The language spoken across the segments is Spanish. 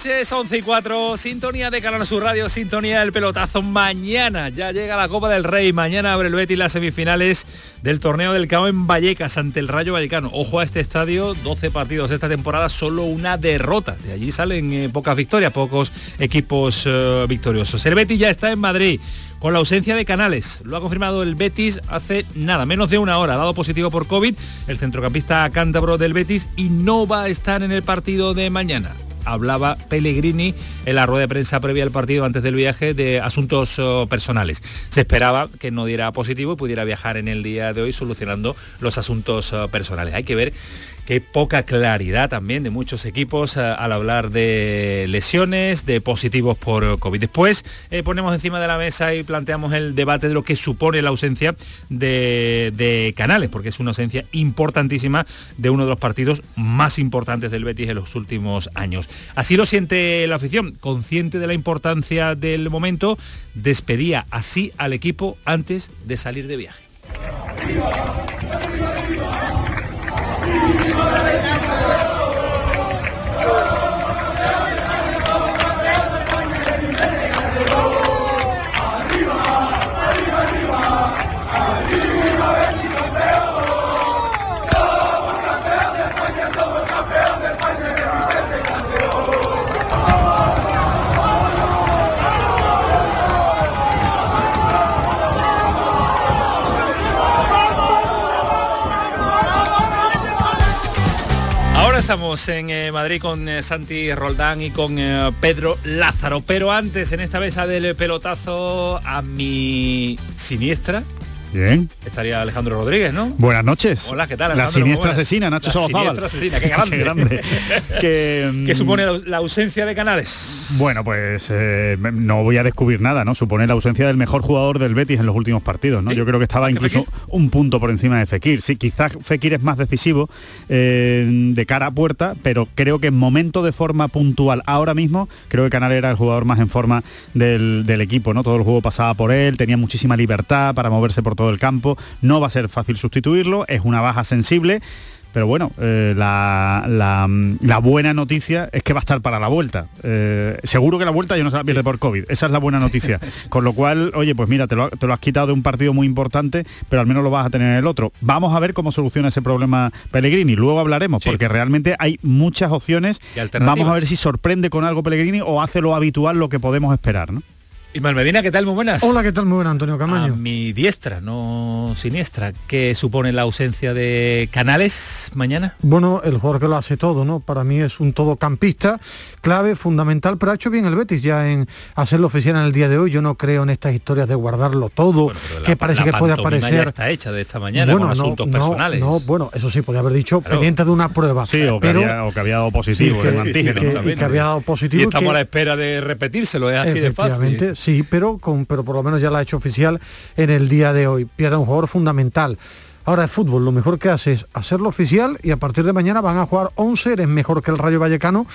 Noches, 11 y 4, sintonía de Canal Sur Radio, sintonía del pelotazo. Mañana ya llega la Copa del Rey, mañana abre el Betis las semifinales del torneo del CAO en Vallecas ante el Rayo Vallecano. Ojo a este estadio, 12 partidos esta temporada, solo una derrota. De allí salen eh, pocas victorias, pocos equipos eh, victoriosos. El Betis ya está en Madrid con la ausencia de Canales. Lo ha confirmado el Betis hace nada, menos de una hora. Dado positivo por COVID el centrocampista cántabro del Betis y no va a estar en el partido de mañana hablaba Pellegrini en la rueda de prensa previa al partido antes del viaje de asuntos oh, personales. Se esperaba que no diera positivo y pudiera viajar en el día de hoy solucionando los asuntos oh, personales. Hay que ver poca claridad también de muchos equipos eh, al hablar de lesiones, de positivos por COVID. Después eh, ponemos encima de la mesa y planteamos el debate de lo que supone la ausencia de, Canales, porque es una ausencia importantísima de uno de los partidos más importantes del Betis en los últimos años. Así lo siente la afición, consciente de la importancia del momento, despedía así al equipo antes de salir de viaje. Estamos en eh, Madrid con eh, Santi Roldán y con eh, Pedro Lázaro, pero antes en esta mesa del pelotazo a mi siniestra Bien. estaría Alejandro Rodríguez, ¿no? Buenas noches. Hola, ¿qué tal? La siniestra asesina, Nacho La Solozábal. siniestra asesina, qué grande. Qué grande. que, mm, ¿Qué supone la, la ausencia de Canales? Bueno, pues eh, no voy a descubrir nada, ¿no? Supone la ausencia del mejor jugador del Betis en los últimos partidos, ¿no? ¿Sí? Yo creo que estaba ¿Que incluso Fekir? un punto por encima de Fekir. Sí, quizás Fekir es más decisivo eh, de cara a puerta, pero creo que en momento de forma puntual ahora mismo, creo que Canales era el jugador más en forma del, del equipo, ¿no? Todo el juego pasaba por él, tenía muchísima libertad para moverse por todo el campo. No va a ser fácil sustituirlo, es una baja sensible. Pero bueno, eh, la, la, la buena noticia es que va a estar para la vuelta. Eh, seguro que la vuelta ya no se la pierde por COVID. Esa es la buena noticia. Con lo cual, oye, pues mira, te lo, te lo has quitado de un partido muy importante, pero al menos lo vas a tener en el otro. Vamos a ver cómo soluciona ese problema Pellegrini. Luego hablaremos, Sí. porque realmente hay muchas opciones. Vamos a ver si sorprende con algo Pellegrini o hace lo habitual, lo que podemos esperar, ¿no? Ismael Medina, ¿qué tal? Muy buenas. Hola, ¿qué tal? Muy buena, Antonio A Camaño. mi diestra, no siniestra. ¿Qué supone la ausencia de Canales mañana? Bueno, el jugador que lo hace todo, ¿no? Para mí es un todocampista, clave, fundamental, pero ha hecho bien el Betis ya en hacerlo oficial en el día de hoy. Yo no creo en estas historias de guardarlo todo, Bueno, que parece la que puede aparecer. ya está hecha de esta mañana bueno, con no, asuntos no, personales. no, bueno, eso sí, podía haber dicho Claro. pendiente de una prueba. Sí, o que, pero, había, o que había dado positivo Sí, que- en antígeno. que- y que había dado positivo Y estamos que- a la espera de repetírselo, es así de fácil. Sí, pero, con, pero por lo menos ya la ha hecho oficial en el día de hoy. Pierde un jugador fundamental. Ahora el fútbol, lo mejor que hace es hacerlo oficial y a partir de mañana van a jugar 11, eres mejor que el Rayo Vallecano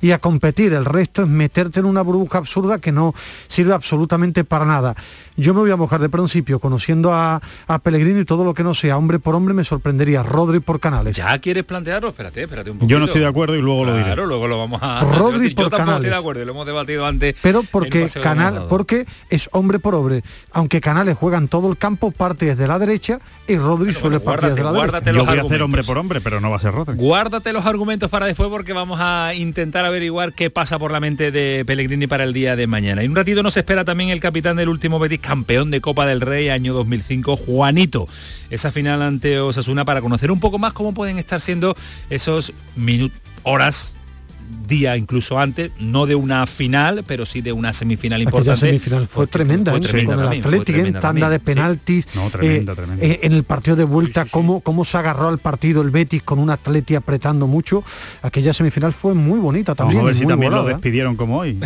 y a competir. El resto es meterte en una burbuja absurda que no sirve absolutamente para nada. Yo me voy a mojar de principio, conociendo a, a Pellegrini y todo lo que no sea hombre por hombre me sorprendería. Rodri por Canales. ¿Ya quieres plantearlo? Espérate, espérate un poquito. Yo no estoy de acuerdo y luego lo diré. Claro, luego lo vamos a... Rodri Yo por tampoco estoy Canales. de acuerdo, lo hemos debatido antes. Pero porque Canal, porque es hombre por hombre. Aunque Canales juega en todo el campo, parte desde la derecha y Rodri suele bueno, partir desde la derecha. Yo voy a hacer hombre por hombre, pero no va a ser Rodri. Guárdate los argumentos para después porque vamos a intentar averiguar qué pasa por la mente de Pellegrini para el día de mañana. Y un ratito nos espera también el capitán del último Betis, campeón de Copa del Rey año 2005, Juanito. Esa final ante Osasuna para conocer un poco más cómo pueden estar siendo esos minutos, horas día incluso antes, no de una final, pero sí de una semifinal importante. La semifinal fue tremenda, fue tremenda con el Atlético en tanda de penaltis, no, tremenda, eh, tremenda. Eh, en el partido de vuelta, sí, sí, cómo, cómo se agarró al partido el Betis con un Atleti apretando mucho, aquella semifinal fue muy bonita también. Vamos a ver si también volada. lo despidieron como hoy,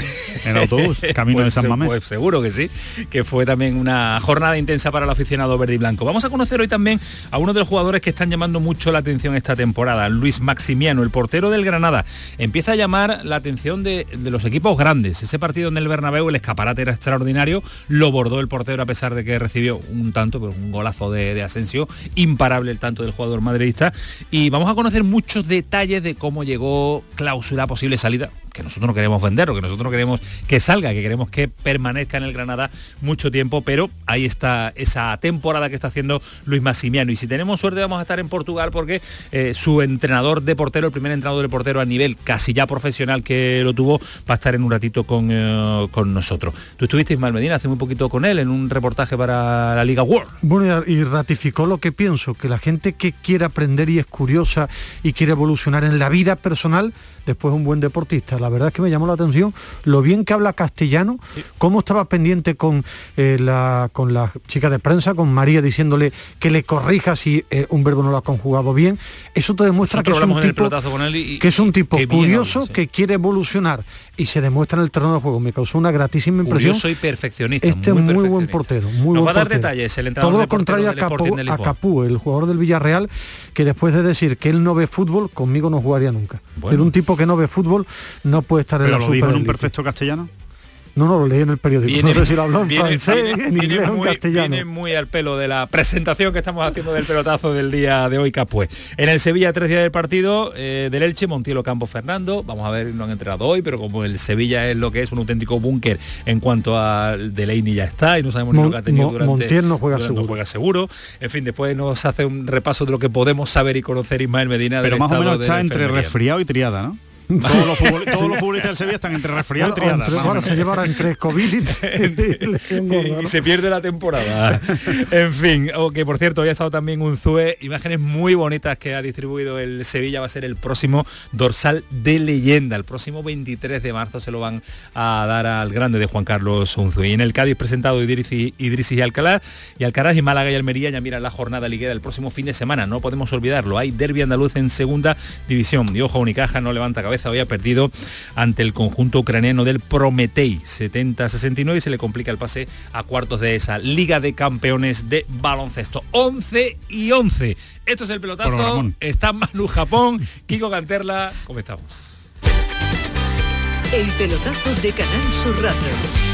en autobús, camino pues, de San Mamés. Pues seguro que sí, que fue también una jornada intensa para el aficionado verde y blanco. Vamos a conocer hoy también a uno de los jugadores que están llamando mucho la atención esta temporada, Luis Maximiano, el portero del Granada. Empieza llamar la atención de, los equipos grandes. Ese partido en el Bernabéu, el escaparate era extraordinario, lo bordó el portero a pesar de que recibió un tanto, pero un golazo de, de Asensio, imparable el tanto del jugador madridista. Y vamos a conocer muchos detalles de cómo llegó cláusula posible salida que nosotros no queremos vender o que nosotros no queremos que salga, que queremos que permanezca en el Granada mucho tiempo, pero ahí está esa temporada que está haciendo Luis Massimiano. Y si tenemos suerte vamos a estar en Portugal porque eh, su entrenador de portero, el primer entrenador de portero a nivel casi ya profesional que lo tuvo, va a estar en un ratito con, eh, con nosotros. Tú estuviste Ismael Medina hace muy poquito con él en un reportaje para la Liga World. Bueno, y ratificó lo que pienso, que la gente que quiere aprender y es curiosa y quiere evolucionar en la vida personal, después es un buen deportista. La verdad es que me llamó la atención lo bien que habla castellano, cómo estaba pendiente con, eh, la, con la chica de prensa, con María, diciéndole que le corrija si eh, un verbo no lo ha conjugado bien. Eso te demuestra que es, un tipo, y, que es un tipo curioso sí. que quiere evolucionar y se demuestra en el terreno de juego. Me causó una gratísima impresión. Yo soy perfeccionista. Este muy, muy buen portero. Muy Nos buen va a dar portero. detalles el entrenador Todo lo contrario a Capú, a Capú, el jugador del Villarreal, que después de decir que él no ve fútbol, conmigo no jugaría nunca. Bueno. Un tipo que no ve fútbol no puede estar en ¿Pero la lo dijo en un perfecto castellano? No, no, lo leí en el periódico. Viene, no sé si lo habló en viene, francés, viene, en inglés o en muy, castellano. Viene muy al pelo de la presentación que estamos haciendo del pelotazo del día de hoy, Capué. En el Sevilla, tres días del partido, eh, del Elche, Montielo Campo Fernando. Vamos a ver, no han entrenado hoy, pero como el Sevilla es lo que es, un auténtico búnker en cuanto a Delaney ya está y no sabemos ni Mon, lo que ha tenido Mon, durante... Montiel no juega, durante, seguro. no juega seguro. En fin, después nos hace un repaso de lo que podemos saber y conocer Ismael Medina. Pero del más o estado menos de está entre resfriado y triada, ¿no? todos, los futbol, todos los futbolistas del Sevilla están entre resfriado y triada. Entre, bueno, se llevará entre COVID y, y, y, se pierde la temporada. en fin, que por cierto, hoy ha estado también un ZUE, imágenes muy bonitas que ha distribuido el Sevilla, va a ser el próximo dorsal de leyenda. El próximo 23 de marzo se lo van a dar al grande de Juan Carlos Unzue. Y en el Cádiz presentado Idrisi, Idrisi y Alcalá, y Alcaraz y Málaga y Almería ya miran la jornada liguera el próximo fin de semana. No podemos olvidarlo. Hay derby andaluz en segunda división. Y ojo, Unicaja no levanta cabeza, había perdido ante el conjunto ucraniano del Prometei 70-69 y se le complica el pase a cuartos de esa Liga de Campeones de Baloncesto. 11 y 11. Esto es el pelotazo. Está Manu Japón, Kiko Canterla. Comenzamos. El pelotazo de Canal Sur Radio.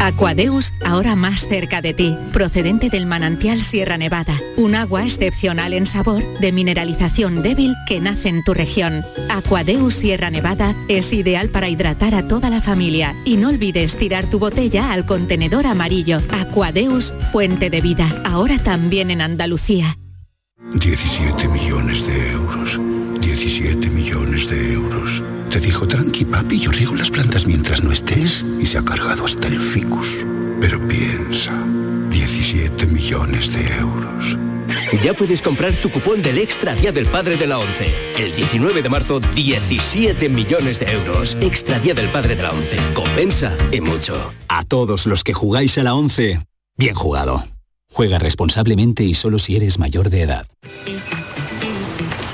Aquadeus, ahora más cerca de ti, procedente del manantial Sierra Nevada, un agua excepcional en sabor, de mineralización débil que nace en tu región. Aquadeus Sierra Nevada es ideal para hidratar a toda la familia y no olvides tirar tu botella al contenedor amarillo. Aquadeus, fuente de vida, ahora también en Andalucía. 17 millones de euros. 17 millones de euros. Te dijo, tranqui papi, yo riego las plantas mientras no estés y se ha cargado hasta el ficus. Pero piensa, 17 millones de euros. Ya puedes comprar tu cupón del Extra Día del Padre de la ONCE. El 19 de marzo, 17 millones de euros. Extra Día del Padre de la ONCE. Compensa y mucho. A todos los que jugáis a la ONCE, bien jugado. Juega responsablemente y solo si eres mayor de edad.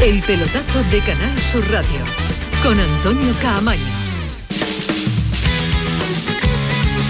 El pelotazo de Canal Sur Radio con Antonio Caamaño.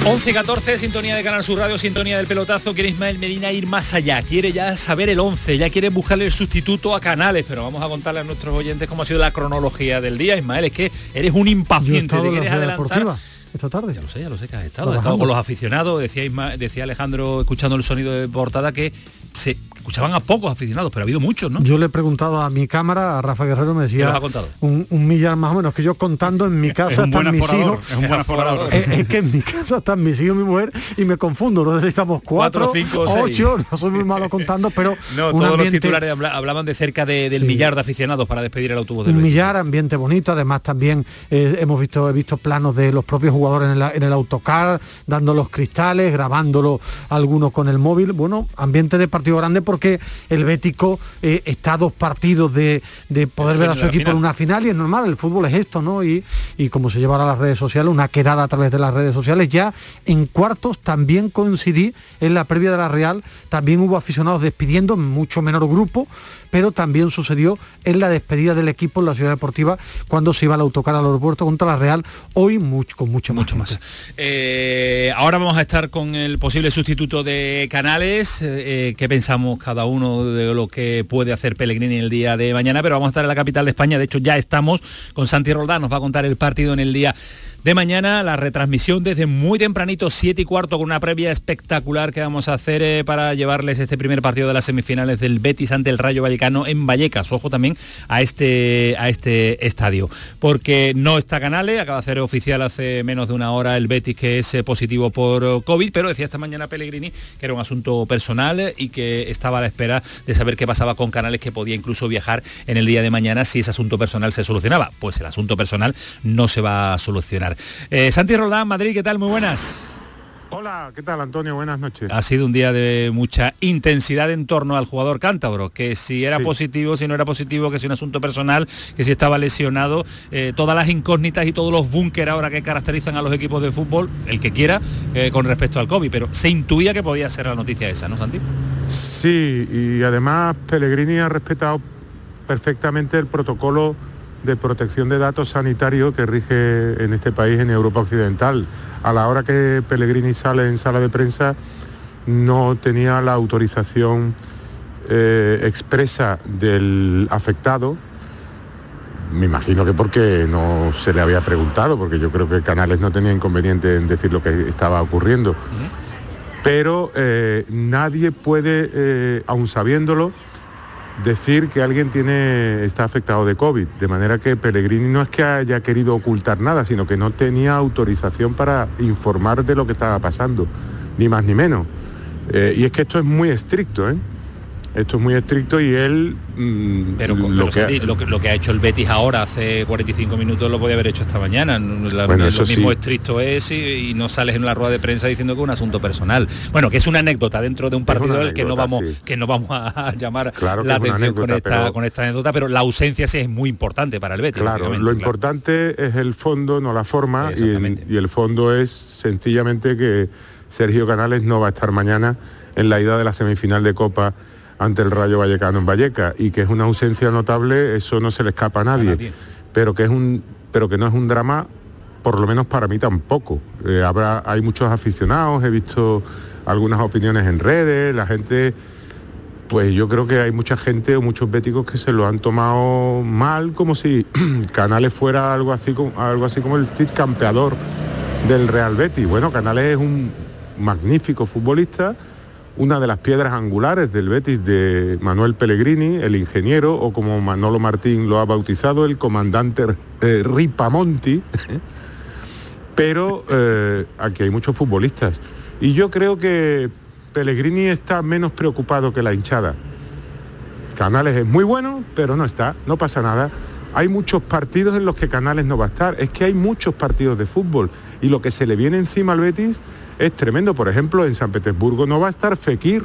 11 y 14, sintonía de Canal Sur Radio, sintonía del pelotazo. Quiere Ismael Medina ir más allá, quiere ya saber el 11, ya quiere buscarle el sustituto a Canales, pero vamos a contarle a nuestros oyentes cómo ha sido la cronología del día. Ismael, es que eres un impaciente, te quieres adelantar. Deportiva esta tarde. Ya lo sé, ya lo sé que has estado. Has Trabajando. estado con los aficionados, decía, Isma- decía Alejandro, escuchando el sonido de portada, que se escuchaban a pocos aficionados, pero ha habido muchos, ¿no? Yo le he preguntado a mi cámara, a Rafa Guerrero me ¿Qué decía ha contado? un, un millar más o menos, que yo contando en mi casa buen están mis aforador, hijos. es un buen aforador. Es, es que en mi casa están mis hijos y mi mujer y me confundo, no estamos cuatro, Cuatro, cinco o seis. ocho, no soy muy malo contando, pero No, un todos los titulares habla- hablaban de cerca de- del millar de aficionados para despedir el autobús del un millar, ambiente bonito, además también eh, hemos visto, he visto planos de los propios jugadores en, la- en el autocar, dando los cristales, grabándolo algunos con el móvil. Bueno, ambiente de partido grande porque el Bético eh, está a dos partidos de, de poder El ver a su equipo en una final y es normal, el fútbol es esto, ¿no? Y, y como se llevará a las redes sociales, una quedada a través de las redes sociales, ya en cuartos también coincidí en la previa de la Real, también hubo aficionados despidiendo, en mucho menor grupo, pero también sucedió en la despedida del equipo en la ciudad deportiva cuando se iba al autocar al aeropuerto contra la Real, hoy mucho, con mucha Mucho más. más. Eh, ahora vamos a estar con el posible sustituto de Canales. Eh, ¿Qué pensamos cada uno de lo que puede hacer Pellegrini el día de mañana? Pero vamos a estar en la capital de España. De hecho, ya estamos con Santi Roldán. Nos va a contar el partido en el día de mañana. La retransmisión desde muy tempranito, 7 y cuarto, con una previa espectacular que vamos a hacer eh, para llevarles este primer partido de las semifinales del Betis ante el Rayo Vallecano en Vallecas. Ojo también a este, a este estadio. Porque no está Canales, acaba de hacer oficial hace menos de una hora el Betis que es eh, positivo por eh, COVID, pero decía esta mañana Pellegrini que era un asunto personal y que estaba a la espera de saber qué pasaba con Canales, que podía incluso viajar en el día de mañana si ese asunto personal se solucionaba. Pues el asunto personal no se va a solucionar. Eh, Santi Roldán, Madrid, ¿qué tal? Muy buenas. Hola, ¿qué tal Antonio? Buenas noches. Ha sido un día de mucha intensidad en torno al jugador cántabro, que si era Sí. positivo, si no era positivo, que si un asunto personal, que si estaba lesionado, eh, todas las incógnitas y todos los búnker ahora que caracterizan a los equipos de fútbol, el que quiera, eh, con respecto al COVID, pero se intuía que podía ser la noticia esa, ¿no, Santi? Sí, y además Pellegrini ha respetado perfectamente el protocolo de protección de datos sanitarios que rige en este país, en Europa Occidental. A la hora que Pellegrini sale en sala de prensa, no tenía la autorización eh, expresa del afectado. Me imagino que porque no se le había preguntado, porque yo creo que Canales no tenía inconveniente en decir lo que estaba ocurriendo. Pero eh, nadie puede, eh, aun sabiéndolo, decir que alguien tiene, está afectado de COVID. De manera que Pellegrini no es que haya querido ocultar nada, sino que no tenía autorización para informar de lo que estaba pasando, ni más ni menos. Eh, y es que esto es muy estricto, ¿eh? Esto es muy estricto y él... mm, Pero, lo pero, que- Santi, lo, que, lo que ha hecho el Betis ahora, hace 45 minutos, lo podía haber hecho esta mañana. La- Bueno, lo eso mismo sí. estricto es y, y no sales en la rueda de prensa diciendo que es un asunto personal. Bueno, que es una anécdota dentro de un partido del que no vamos sí. que no vamos a llamar Claro la atención con esta, pero- con esta anécdota, pero la ausencia sí es muy importante para el Betis. Claro, lo claro. importante es el fondo, no la forma, y el fondo es sencillamente que Sergio Canales no va a estar mañana en la ida de la semifinal de Copa ante el Rayo Vallecano en Valleca y que es una ausencia notable, eso no se le escapa a nadie, nadie. pero que es un pero que no es un drama por lo menos para mí tampoco. Eh, habrá hay muchos aficionados, he visto algunas opiniones en redes, la gente pues yo creo que hay mucha gente o muchos béticos que se lo han tomado mal, como si Canales fuera algo así como, algo así como el Cid campeador del Real Betis. Bueno, Canales es un magnífico futbolista, una de las piedras angulares del Betis de Manuel Pellegrini, el ingeniero, o como Manolo Martín lo ha bautizado, el comandante eh, Ripamonti. Pero eh, aquí hay muchos futbolistas. Y yo creo que Pellegrini está menos preocupado que la hinchada. Canales es muy bueno, pero no está, no pasa nada. Hay muchos partidos en los que Canales no va a estar. Es que hay muchos partidos de fútbol y lo que se le viene encima al Betis es tremendo. Por ejemplo, en San Petersburgo no va a estar Fekir.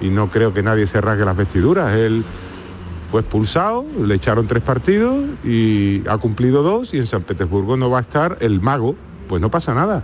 Y no creo que nadie se rasgue las vestiduras. Él fue expulsado, le echaron tres partidos y ha cumplido dos y en San Petersburgo no va a estar el mago. Pues no pasa nada.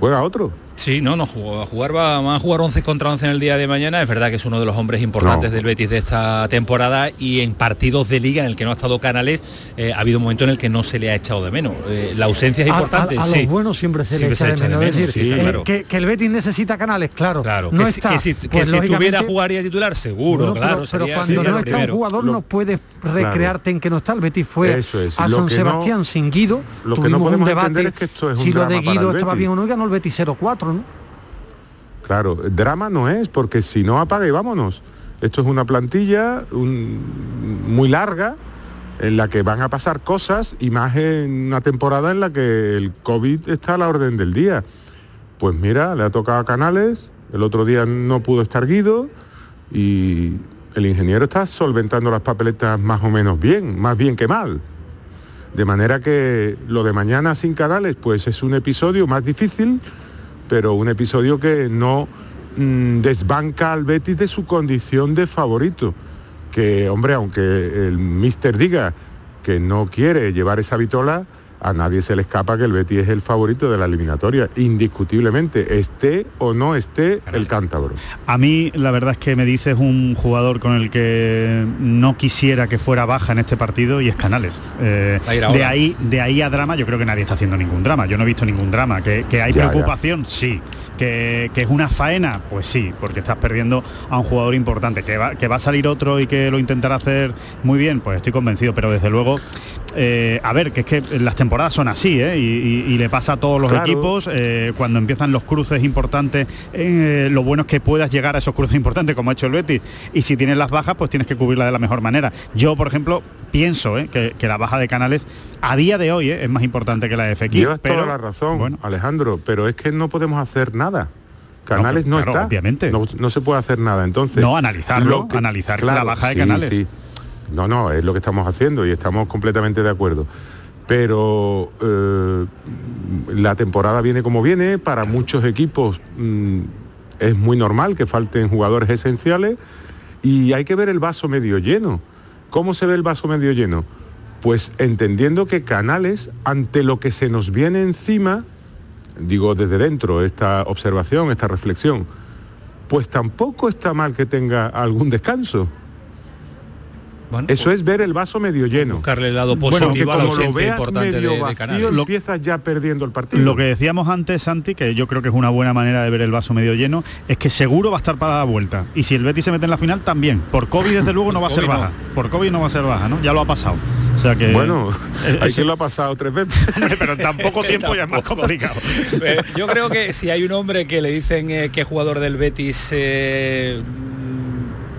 Juega otro. Sí, no, no jugó. A jugar va, a jugar 11 contra 11 en el día de mañana. Es verdad que es uno de los hombres importantes del Betis de esta temporada y en partidos de liga en el que no ha estado Canales eh, ha habido un momento en el que no se le ha echado de menos. Eh, la ausencia es importante. A, a sí. los buenos siempre se Siempre le echa de menos. Es decir, sí, eh, claro. que, que el Betis necesita canales, claro. Claro, no que, si- está. que si, que pues, si lógicamente- jugaría titular, seguro, Bueno, claro. pero, sería- cuando sería no está un jugador no puedes recrearte en que no está. El Betis fue Eso es, a lo San que no- Sebastián sin Guido. lo que no Tuvimos podemos un debate es que esto es un si lo de Guido estaba bien o no ganó el Betis 0-4, ¿no? Claro, drama no es, porque si no apaga y vámonos. Esto es una plantilla muy larga en la que van a pasar cosas y más en una temporada en la que el COVID está a la orden del día. Pues mira, le ha tocado a Canales, el otro día no pudo estar Guido y el ingeniero está solventando las papeletas más o menos bien, más bien que mal. De manera que lo de mañana sin Canales pues es un episodio más difícil, pero un episodio que no mm, desbanca al Betis de su condición de favorito. Que, hombre, aunque el mister diga que no quiere llevar esa vitola, a nadie se le escapa que el Betis es el favorito de la eliminatoria, indiscutiblemente, esté o no esté el cántabro. A mí la verdad es que me dices un jugador con el que no quisiera que fuera baja en este partido y es Canales. Eh, de ahí de ahí a drama yo creo que nadie está haciendo ningún drama. Yo no he visto ningún drama. Que, que hay Ya, ya. preocupación, sí. Que, que es una faena, pues sí, porque estás perdiendo a un jugador importante. Que va, que va a salir otro y que lo intentará hacer muy bien, pues estoy convencido. Pero desde luego, eh, a ver, que es que las temporadas son así, ¿eh? y, y- y le pasa a todos los Claro. equipos eh, cuando empiezan los cruces importantes, eh, lo bueno es que puedas llegar a esos cruces importantes como ha hecho el Betis y si tienes las bajas pues tienes que cubrirlas de la mejor manera. Yo, por ejemplo, pienso que, que la baja de Canales a día de hoy es más importante que la de Fekir. Llevas pero, toda la razón, bueno. Alejandro, pero es que no podemos hacer nada. Canales no, pues, claro, está. obviamente. No, no se puede hacer nada. Entonces. No, analizarlo, analizar la baja de sí, Canales. sí. No, no, es lo que estamos haciendo y estamos completamente de acuerdo. Pero eh, la temporada viene como viene, para muchos equipos mm, es muy normal que falten jugadores esenciales y hay que ver el vaso medio lleno. ¿Cómo se ve el vaso medio lleno? Pues entendiendo que Canales, ante lo que se nos viene encima, digo desde dentro esta observación, esta reflexión, pues tampoco está mal que tenga algún descanso. Eso es ver el vaso medio lleno. Buscarle el lado Bueno, positivo que a la como lo veas importante medio de vacío, lo empiezas ya perdiendo el partido. Lo que decíamos antes, Santi, que yo creo que es una buena manera de ver el vaso medio lleno, es que seguro va a estar para la vuelta. Y si el Betis se mete en la final, también. Por COVID, desde luego, no va a ser no. baja. Por COVID no va a ser baja, ¿no? Ya lo ha pasado. O sea que... Bueno, eh, hay eso- quien lo ha pasado tres veces. Hombre, pero en tan poco tiempo ya es más complicado. Eh, yo creo que si hay un hombre que le dicen eh, que jugador del Betis eh,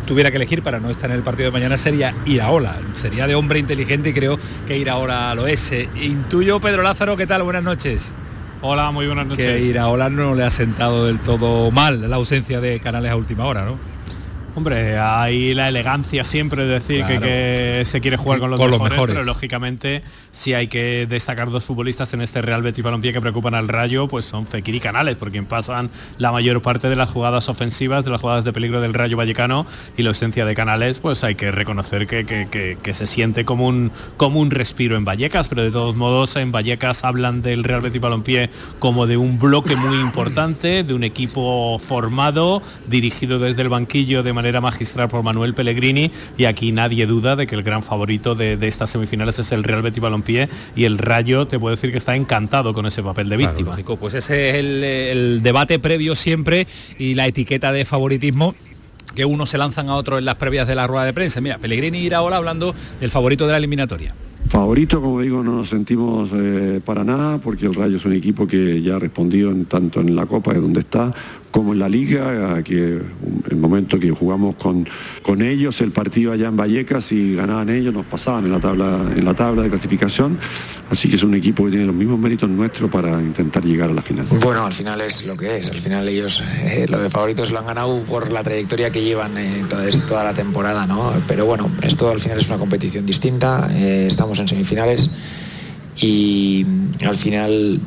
tuviera que elegir para no estar en el partido de mañana sería Iraola. Sería de hombre inteligente y creo que Iraola lo es. Intuyo, Pedro Lázaro, ¿qué tal? Buenas noches. Hola, muy buenas noches. Que Iraola no le ha sentado del todo mal la ausencia de Canales a última hora, ¿no? Hombre, hay la elegancia siempre de decir que, Claro. que se quiere jugar con los, Con los mejores, pero lógicamente si hay que destacar dos futbolistas en este Real Betis Balompié que preocupan al Rayo, pues son Fekir y Canales, por quien pasan la mayor parte de las jugadas ofensivas, de las jugadas de peligro del Rayo Vallecano y la ausencia de Canales, pues hay que reconocer que, que- que- que se siente como un, como un respiro en Vallecas, pero de todos modos en Vallecas hablan del Real Betis Balompié como de un bloque muy importante, de un equipo formado, dirigido desde el banquillo de manera magistral por Manuel Pellegrini y aquí nadie duda de que el gran favorito de, de estas semifinales es el Real Betis Balompié y el Rayo te puedo decir que está encantado con ese papel de víctima. Pues ese es el, el debate previo siempre y la etiqueta de favoritismo que unos se lanzan a otros en las previas de la rueda de prensa. Mira, Pellegrini y Iraola hablando del favorito de la eliminatoria. Favorito, como digo, no nos sentimos eh, para nada porque el Rayo es un equipo que ya ha respondido en, tanto en la Copa de donde está como en la Liga, que el momento que jugamos con, con ellos, el partido allá en Vallecas y ganaban ellos, nos pasaban en la tabla, en la tabla de clasificación, así que es un equipo que tiene los mismos méritos nuestros para intentar llegar a la final. Bueno, al final es lo que es. Al final ellos eh, lo de favoritos lo han ganado por la trayectoria que llevan eh, toda, toda la temporada, ¿no? Pero bueno, esto al final es una competición distinta. eh, estamos en semifinales y al final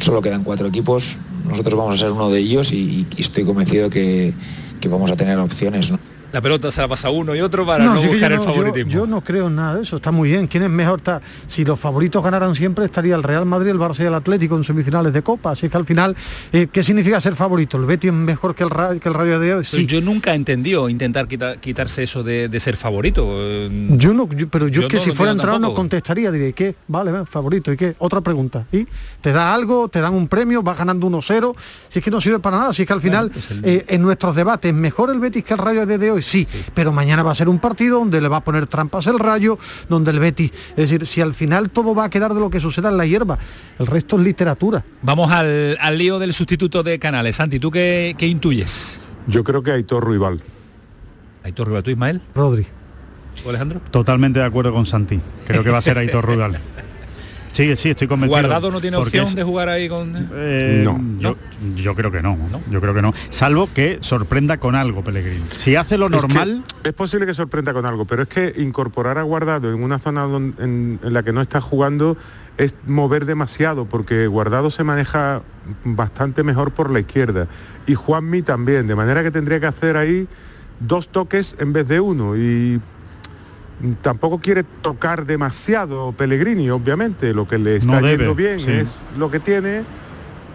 solo quedan cuatro equipos. Nosotros vamos a ser uno de ellos y, estoy convencido que, que vamos a tener opciones. ¿no? La pelota se la pasa uno y otro para no, buscar el no- favoritismo. Yo, no creo en nada de eso, está muy bien. ¿Quién es mejor? Está, si los favoritos ganaran siempre, estaría el Real Madrid, el Barça y el Atlético en semifinales de Copa. Así que al final, eh, ¿qué significa ser favorito? ¿El Betis es mejor que el, Ra- que el Rayo de hoy? Sí. Yo nunca he entendido intentar quita- quitarse eso de, de ser favorito. Yo no, yo- pero yo, Yo que no si fuera entrado no contestaría, diré, ¿qué? Vale, favorito, ¿y qué? Otra pregunta. ¿Y te da algo? ¿Te dan un premio? ¿Vas ganando 1-0? Si es que no sirve para nada, si es que al final, pues el- eh, en nuestros debates, ¿mejor el Betis que el Rayo de hoy? Sí, pero mañana va a ser un partido donde le va a poner trampas el Rayo, donde el Betis, es decir, si al final todo va a quedar de lo que suceda en la hierba, el resto es literatura. Vamos al, al lío del sustituto de Canales. Santi, ¿tú qué, qué intuyes? Yo creo que Aitor Ruibal. Aitor Ruibal, ¿tú Ismael? Rodri. ¿Tú Alejandro? Totalmente de acuerdo con Santi. Creo que va a ser Aitor Rugal. Sí, sí, estoy convencido. ¿Guardado no tiene opción es- de jugar ahí con...? Eh, No. Yo, yo creo que no, Yo creo que no. Salvo que sorprenda con algo, Pellegrini. Si hace lo Es que normal, Es, posible que sorprenda con algo, pero es que incorporar a Guardado en una zona don- en, en la que no está jugando es mover demasiado, porque Guardado se maneja bastante mejor por la izquierda. Y Juanmi también, de manera que tendría que hacer ahí dos toques en vez de uno. Y tampoco quiere tocar demasiado Pellegrini, obviamente. Lo que le está No yendo bien sí. es lo que tiene.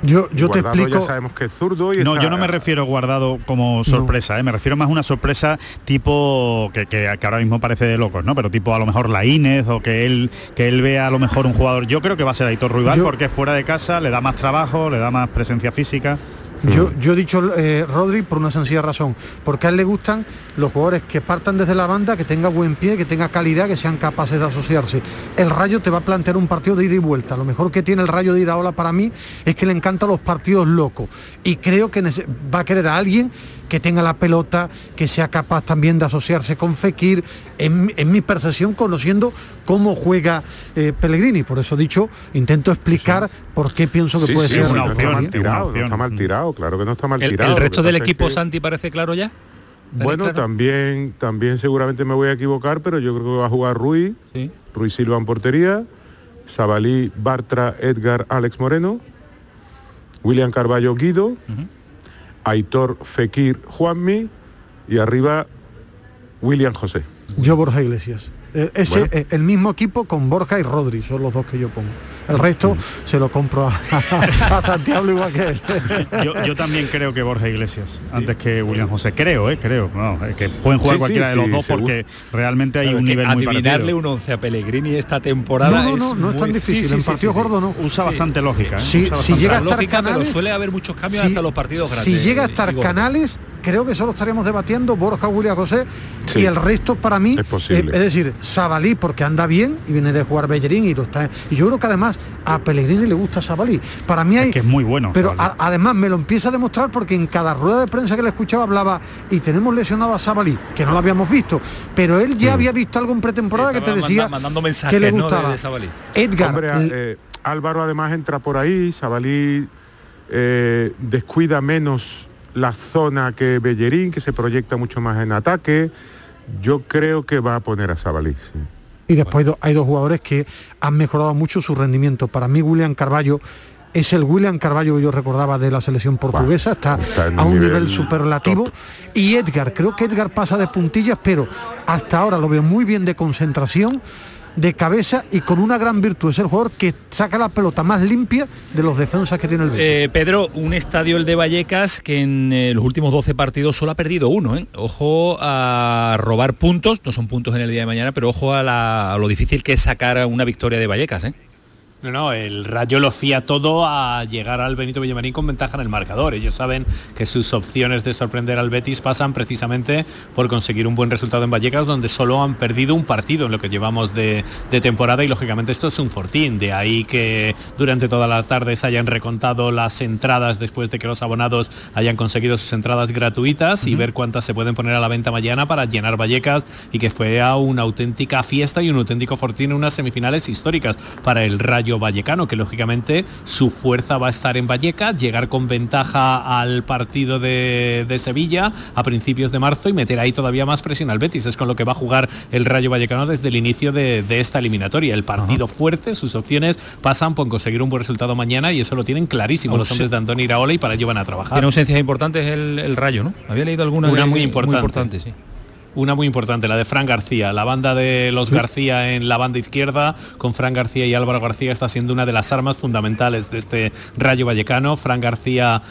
Yo, yo te explico... ya sabemos que es zurdo y no, está- yo no me refiero guardado como sorpresa, ¿eh? me refiero más a una sorpresa tipo que, que- que ahora mismo parece de locos, ¿no? Pero tipo a lo mejor la Inés o que él que él vea a lo mejor un jugador. Yo creo que va a ser Aitor Ruibal Yo- porque es fuera de casa, le da más trabajo, le da más presencia física. Yo, yo he dicho eh, Rodri por una sencilla razón, porque a él le gustan los jugadores que partan desde la banda, que tenga buen pie, que tenga calidad, que sean capaces de asociarse. El Rayo te va a plantear un partido de ida y vuelta. Lo mejor que tiene el Rayo de Iraola para mí es que le encantan los partidos locos. Y creo que va a querer a alguien que tenga la pelota, que sea capaz también de asociarse con Fekir, en, en mi percepción, conociendo cómo juega eh, Pellegrini. Por eso he dicho, intento explicar por qué pienso que Sí, puede sí, ser sí, una no opción, está mal tirado, no está mal tirado, claro que no está mal ¿El, tirado. el resto del equipo, que- Santi, parece claro ya? ¿Tenéis Bueno, claro? también, también seguramente me voy a equivocar, pero yo creo que va a jugar Rui, Sí. Rui Silva en portería, Sabalí, Bartra, Edgar, Alex Moreno, William Carballo, Guido, Aitor, Fekir, Juanmi y arriba William José. Yo Borja Iglesias. Eh, ese, Bueno. eh, el mismo equipo con Borja y Rodri, son los dos que yo pongo. El resto se lo compro a, a Santiago igual que él. Yo, yo también creo que Borja Iglesias, antes que William José. Creo, eh, creo. No, eh, que pueden jugar Sí, sí, cualquiera de los sí, dos seguro. porque realmente hay Claro, un nivel muy adivinarle un 11 a Pellegrini esta temporada No, no, es no, no es tan muy- difícil. Sí, sí, en partido sí, sí. gordo no. Usa bastante lógica. ¿eh? Si- Usa si bastante llega a estar lógica, pero Canales, suele haber muchos cambios Si- hasta los partidos Si grandes. llega a estar. Canales, creo que solo estaríamos debatiendo Borja, William José Sí. y el resto para mí, Es posible. eh, es decir, Sabalí porque anda bien y viene de jugar Bellerín y lo está. Y yo creo que además a Pellegrini le gusta Sabalí. Para mí hay. Es que es muy bueno. Pero a- además me lo empieza a demostrar porque en cada rueda de prensa que le escuchaba hablaba y tenemos lesionado a Sabalí, que no lo habíamos visto, pero él ya había visto algo en pretemporada que te decía manda- mandando que mensajes le ¿no? de- gustaba. de Sabalí. Edgar, Hombre, eh, Álvaro además entra por ahí, Sabalí eh, descuida menos la zona que Bellerín, que se proyecta mucho más en ataque. Yo creo que va a poner a Sabalí. sí. Y después hay do- hay dos jugadores que han mejorado mucho su rendimiento. Para mí William Carballo es el William Carballo que yo recordaba de la selección portuguesa, está, a un nivel superlativo. Y Edgar, creo que Edgar pasa de puntillas, pero hasta ahora lo veo muy bien de concentración, de cabeza y con una gran virtud. Es el jugador que saca la pelota más limpia de los defensas que tiene el Betis. Eh, Pedro, un estadio el de Vallecas que en eh, los últimos 12 partidos solo ha perdido uno. ¿eh? Ojo a robar puntos, no son puntos en el día de mañana, pero ojo a, la- lo difícil que es sacar una victoria de Vallecas. No, no, el Rayo lo fía todo a llegar al Benito Villamarín con ventaja en el marcador. Ellos saben que sus opciones de sorprender al Betis pasan precisamente por conseguir un buen resultado en Vallecas, donde solo han perdido un partido en lo que llevamos de, de temporada y lógicamente esto es un fortín. De ahí que durante toda la tarde se hayan recontado las entradas después de que los abonados hayan conseguido sus entradas gratuitas y ver cuántas se pueden poner a la venta mañana para llenar Vallecas y que fue a una auténtica fiesta y un auténtico fortín en unas semifinales históricas para el Rayo Rayo Vallecano, que lógicamente su fuerza va a estar en Vallecas, llegar con ventaja al partido de, de Sevilla a principios de marzo y meter ahí todavía más presión al Betis. Es con lo que va a jugar el Rayo Vallecano desde el inicio de, de esta eliminatoria. El partido fuerte, sus opciones pasan por conseguir un buen resultado mañana y eso lo tienen clarísimo los hombres de Antoni Iraola y para ello van a trabajar. Tiene ausencias importantes el, el Rayo, ¿no? Había leído alguna Una muy importante. importante, sí. Una muy importante, la de Fran García. La banda de los García en la banda izquierda, con Fran García y Álvaro García, está siendo una de las armas fundamentales de este Rayo Vallecano. Fran García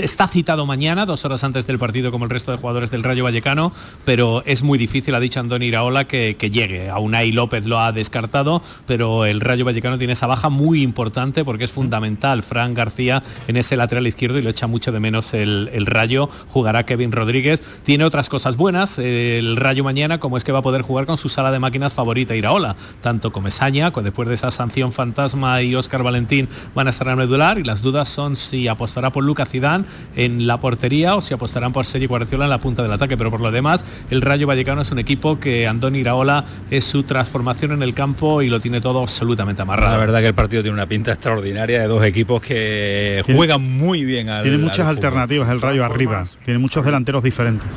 está citado mañana, dos horas antes del partido, como el resto de jugadores del Rayo Vallecano, pero es muy difícil, ha dicho Andoni Iraola, que, que llegue. A Unai López lo ha descartado, pero el Rayo Vallecano tiene esa baja muy importante porque es fundamental. Fran García en ese lateral izquierdo y lo echa mucho de menos el, el Rayo. Jugará Kevin Rodríguez. Tiene otras cosas buenas el Rayo mañana, como es que va a poder jugar con su sala de máquinas favorita Iraola, tanto Comesaña, con- después de esa sanción fantasma y Óscar Valentín van a estar el medular y las dudas son si apostará por Lucas Zidane en la portería o si apostarán por Sergio Guardiola en la punta del ataque, pero por lo demás el Rayo Vallecano es un equipo que Andoni Iraola es su transformación en el campo y lo tiene todo absolutamente amarrado. La verdad que el partido tiene una pinta extraordinaria de dos equipos que Tiene- juegan muy bien al Tiene muchas alternativas el Rayo arriba. Tiene muchos delanteros diferentes.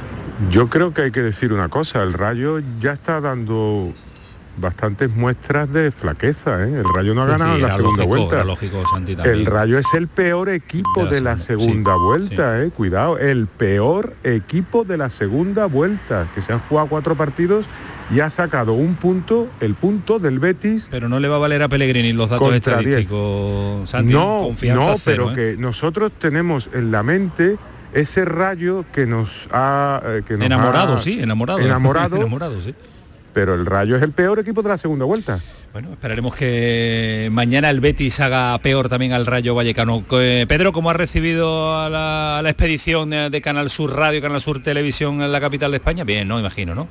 Yo creo que hay que decir una cosa, el Rayo ya está dando bastantes muestras de flaqueza, ¿eh? el Rayo no ha Sí, ganado en la segunda lógico, vuelta. lógico, Santi. El Rayo es el peor equipo De de la segunda, sí, vuelta, eh, cuidado, el peor equipo de la segunda vuelta, que se han jugado cuatro partidos y ha sacado un punto, el punto del Betis. Pero no le va a valer a Pellegrini los datos estadísticos, Santi, no, confianza no, cero, pero ¿eh? que nosotros tenemos en la mente ese rayo que nos ha eh, que nos Enamorado, ha- sí, enamorado. enamorado, enamorado, sí. Pero el rayo es el peor equipo de la segunda vuelta. Bueno, esperaremos que mañana el Betis haga peor también al Rayo Vallecano. Eh, Pedro, ¿cómo has recibido a la, a la expedición de, de Canal Sur Radio, Canal Sur Televisión en la capital de España? Bien, ¿no? Imagino, ¿no?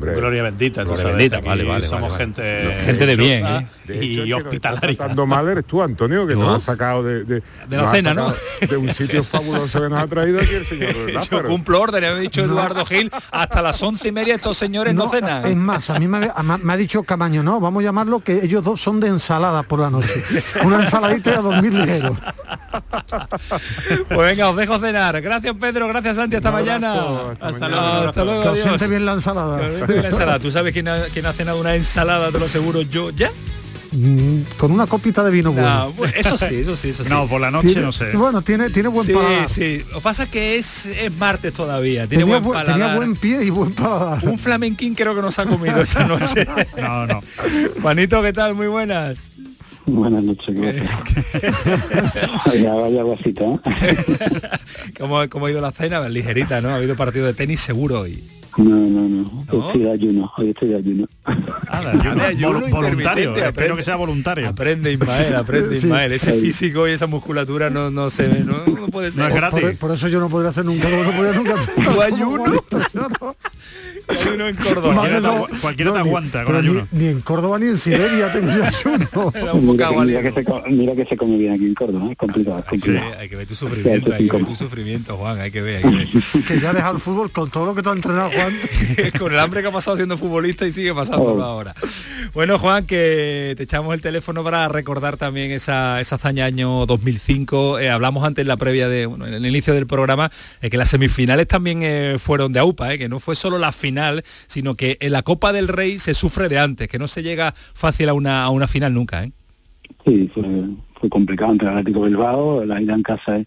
Gloria bendita, Gloria sabes, bendita, aquí vale, vale, somos vale, gente. Gente de bien, ¿eh? De hecho, y hospitalaria. tratando mal eres tú, Antonio, que ¿No? nos has sacado de, de, De la cena, ¿no? De un sitio fabuloso que nos ha traído aquí el señor Yo cumplo orden, me ha dicho Eduardo Gil, hasta las once y media estos señores no, cenan. Es más, a mí me, ha- me ha dicho Camaño, no, vamos a llamarlo que ellos dos son de ensalada por la noche. Una ensaladita y a dormir ligero. Pues venga, os dejo cenar. Gracias Pedro, gracias Santi, hasta mañana. Hasta, luego, hasta luego, Que os adiós. siente bien la ensalada. Que os siente bien la ensalada. ¿Tú sabes quién ha, quién ha cenado una ensalada, te lo aseguro yo? ¿Ya? Mm, Con una copita de vino bueno. No, bueno, eso sí, eso sí, eso sí. No, por la noche Tiene- no sé. Bueno, tiene, tiene buen sí, paladar. sí. Lo que pasa es que es, es martes todavía. Tiene Tenía, buen bu- paladar. tenía buen pie y buen paladar. Un flamenquín creo que nos ha comido esta noche. No, no. Juanito, ¿qué tal? Muy buenas. Buenas noches, gracias. vaya, vaya guasita, ¿eh? ¿Cómo, ¿Cómo ha ido la cena? Ligerita, ¿no? Ha habido partido de tenis seguro hoy. No, no, no. Hoy Estoy de ayuno, hoy estoy de ayuno. de ayuno Vol- voluntario, intermitente, espero aprende. que sea voluntario. Aprende Ismael, aprende Sí. Ismael. Ese físico y esa musculatura no, no se ve, no, no puede ser. No es gratis. Por, por eso yo no podría hacer nunca, no podría nunca hacer ¿Tu como ayuno? No. Ayuno en Córdoba. Cualquiera te no, agu- cualquiera te ni- aguanta con pero ni- ayuno. Ni, en Córdoba ni en Siberia tengo ayuno. Era un Mira que, mira, que se, mira que se come bien aquí en Córdoba, ¿eh? es complicado, es Sí, complicado. hay que ver tu sufrimiento, hay que ver tu sufrimiento, Juan, hay que ver, hay que ver. que ya ha dejado el fútbol con todo lo que te ha entrenado Juan. con el hambre que ha pasado siendo futbolista y sigue pasándolo Oh. ahora. Bueno, Juan, que te echamos el teléfono para recordar también esa, esa hazaña año 2005. Eh, hablamos antes en la previa de, bueno, en el inicio del programa, eh, que las semifinales también eh, fueron de AUPA, eh, que no fue solo la final, sino que en la Copa del Rey se sufre de antes, que no se llega fácil a una, a una final nunca. ¿eh? Sí, fue, fue complicado entre el Atlético Bilbao, la ida en casa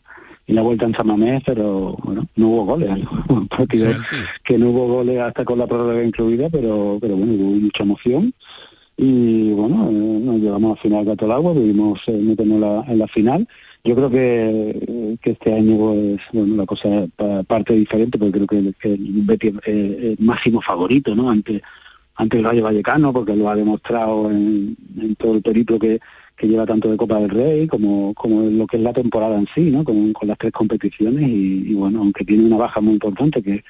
y la vuelta en San Mamés, pero bueno, no hubo goles. Un partido Santi. que no hubo goles hasta con la prórroga incluida, pero, pero bueno, hubo mucha emoción. Y bueno, eh, nos llevamos a final Gato al Agua, pudimos eh, meternos la- en la final. Yo creo que, este año pues, bueno, la cosa pa- parte diferente, porque creo que el, el es el máximo favorito, ¿no? Ante, ante el Valle Vallecano, porque lo ha demostrado en, todo el periplo que, lleva tanto de Copa del Rey como, como lo que es la temporada en sí, ¿no? Con, con las tres competiciones y, y, bueno, aunque tiene una baja muy importante que,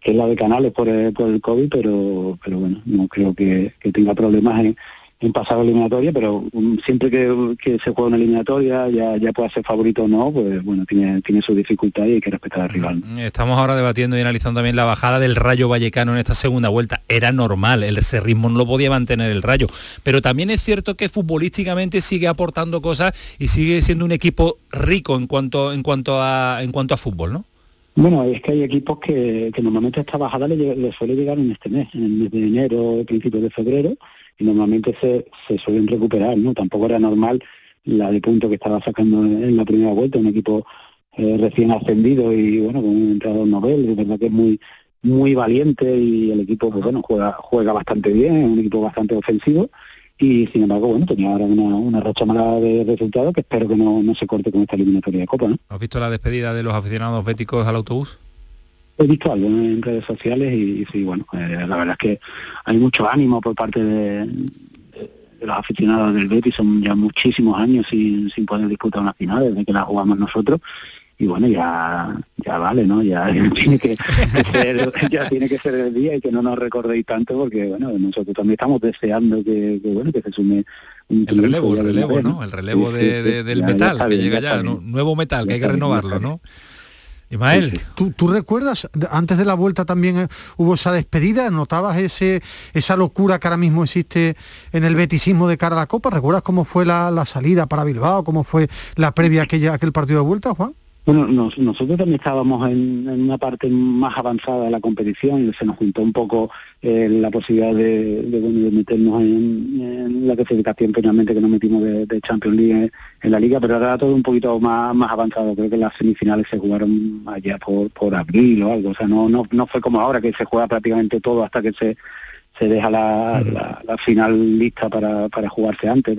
que es la de Canales por el, por el COVID, pero, pero bueno, no creo que, que tenga problemas en, en pasado eliminatoria, pero siempre que, que, se juega una eliminatoria, ya, ya pueda ser favorito o no, pues bueno, tiene, tiene su dificultad y hay que respetar al rival. Estamos ahora debatiendo y analizando también la bajada del Rayo Vallecano en esta segunda vuelta. Era normal, el, ese ritmo no lo podía mantener el Rayo, pero también es cierto que futbolísticamente sigue aportando cosas y sigue siendo un equipo rico en cuanto, en cuanto, a, en cuanto a fútbol, ¿no? Bueno, es que hay equipos que, que normalmente esta bajada le, suele llegar en este mes, en el mes de enero, principios de febrero, y normalmente se, se suelen recuperar, ¿no? Tampoco era normal la de punto que estaba sacando en la primera vuelta, un equipo eh, recién ascendido y bueno, con un entrenador novel, de verdad que es muy muy valiente y el equipo pues bueno juega juega bastante bien, es un equipo bastante ofensivo y sin embargo bueno tenía ahora una, una racha mala de resultados que espero que no, no se corte con esta eliminatoria de Copa, ¿no? ¿Has visto la despedida de los aficionados béticos al autobús? He visto algo en redes sociales y, sí, bueno, eh, la verdad es que hay mucho ánimo por parte de, los aficionados del Betis, son ya muchísimos años sin, sin poder disputar una final desde que la jugamos nosotros y bueno ya ya vale no ya tiene que, ser ya tiene que ser el día y que no nos recordéis tanto porque bueno nosotros también estamos deseando que, bueno que se sume un el relevo el relevo no el relevo de, del metal que llega ya, nuevo metal que hay que renovarlo no Ismael. ¿Tú, ¿Tú, recuerdas, antes de la vuelta también eh, hubo esa despedida? ¿Notabas ese, esa locura que ahora mismo existe en el betisismo de cara a la Copa? ¿Recuerdas cómo fue la, salida para Bilbao? ¿Cómo fue la previa aquella, aquel partido de vuelta, Juan? Bueno, nosotros también estábamos en, una parte más avanzada de la competición y se nos juntó un poco eh, la posibilidad de, meternos en, la clasificación finalmente que nos metimos de, Champions League en, la liga, pero ahora todo un poquito más, más avanzado. Creo que las semifinales se jugaron allá por, por abril o algo. O sea, no, no, no fue como ahora que se juega prácticamente todo hasta que se se deja la, la, final lista para, para jugarse antes.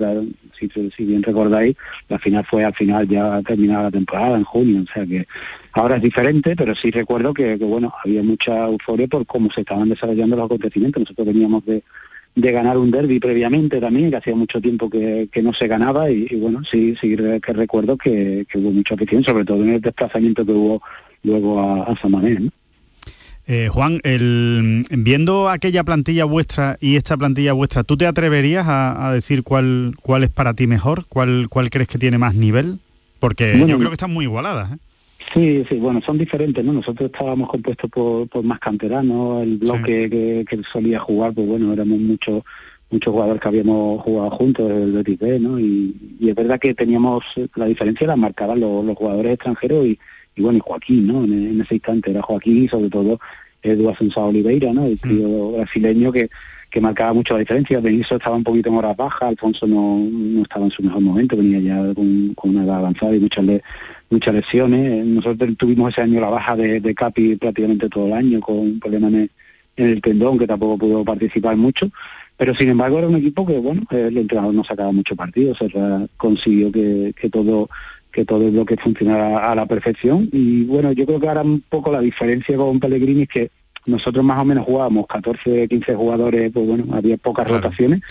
Si, bien recordáis, la final fue al final ya terminada la temporada, en junio. O sea que ahora es diferente, pero sí recuerdo que, bueno, había mucha euforia por cómo se estaban desarrollando los acontecimientos. Nosotros veníamos de, de ganar un derby previamente también, que hacía mucho tiempo que, que no se ganaba y, bueno, sí, sí que recuerdo que, que, hubo mucha afición, sobre todo en el desplazamiento que hubo luego a, a Samané. Eh, Juan, el, viendo aquella plantilla vuestra y esta plantilla vuestra, ¿tú te atreverías a, decir cuál, cuál es para ti mejor? ¿Cuál, cuál crees que tiene más nivel? Porque yo creo que están muy igualadas. ¿eh? Sí, sí, bueno, son diferentes, ¿no? Nosotros estábamos compuestos por, por más canteranos, el bloque que, solía jugar, pues bueno, éramos muchos muchos jugadores que habíamos jugado juntos, el Betis B, ¿no? Y, es verdad que teníamos, la diferencia la marcaban los, los jugadores extranjeros y, y bueno, y Joaquín, ¿no? En, ese instante era Joaquín y sobre todo Eduardo Asensado Oliveira, ¿no? El tío mm. brasileño que, que marcaba mucho la diferencia. Benicio estaba un poquito en horas bajas, Alfonso no, no estaba en su mejor momento, venía ya con, una edad avanzada y muchas muchas lesiones. Nosotros tuvimos ese año la baja de, de Capi prácticamente todo el año con problemas en en el tendón que tampoco pudo participar mucho pero sin embargo era un equipo que bueno el entrenador no sacaba mucho partido o sea consiguió que, que todo que todo es lo que funcionara a la perfección. Y bueno, yo creo que ahora un poco la diferencia con Pellegrini es que nosotros más o menos jugábamos 14, 15 jugadores, pues bueno, había pocas rotaciones.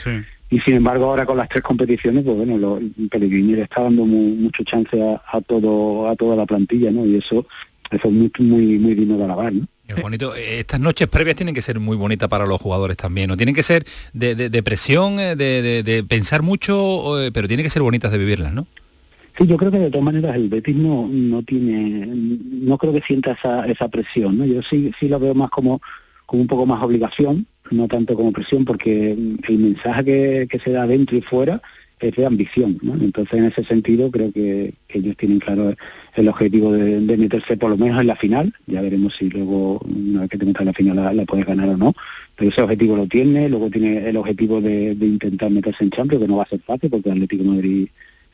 Y sin embargo ahora con las tres competiciones, pues bueno, lo, Pellegrini le está dando mucho chance a, todo a toda la plantilla, ¿no? Y eso, eso es muy, muy, muy digno de alabar, ¿no? bonito. Estas noches previas tienen que ser muy bonitas para los jugadores también, ¿no? Tienen que ser de, de, presión, eh, de, de, de, pensar mucho, eh, pero tienen que ser bonitas de vivirlas, ¿no? Sí, yo creo que de todas maneras el Betis no, no tiene, no creo que sienta esa, esa presión, ¿no? Yo sí, sí lo veo más como, como un poco más obligación, no tanto como presión, porque el mensaje que, que se da dentro y fuera es de ambición, ¿no? Entonces en ese sentido creo que, ellos tienen claro el objetivo de, meterse por lo menos en la final, ya veremos si luego una vez que te metas en la final la, puedes ganar o no, pero ese objetivo lo tiene, luego tiene el objetivo de, de intentar meterse en Champions, que no va a ser fácil porque el Atlético Madrid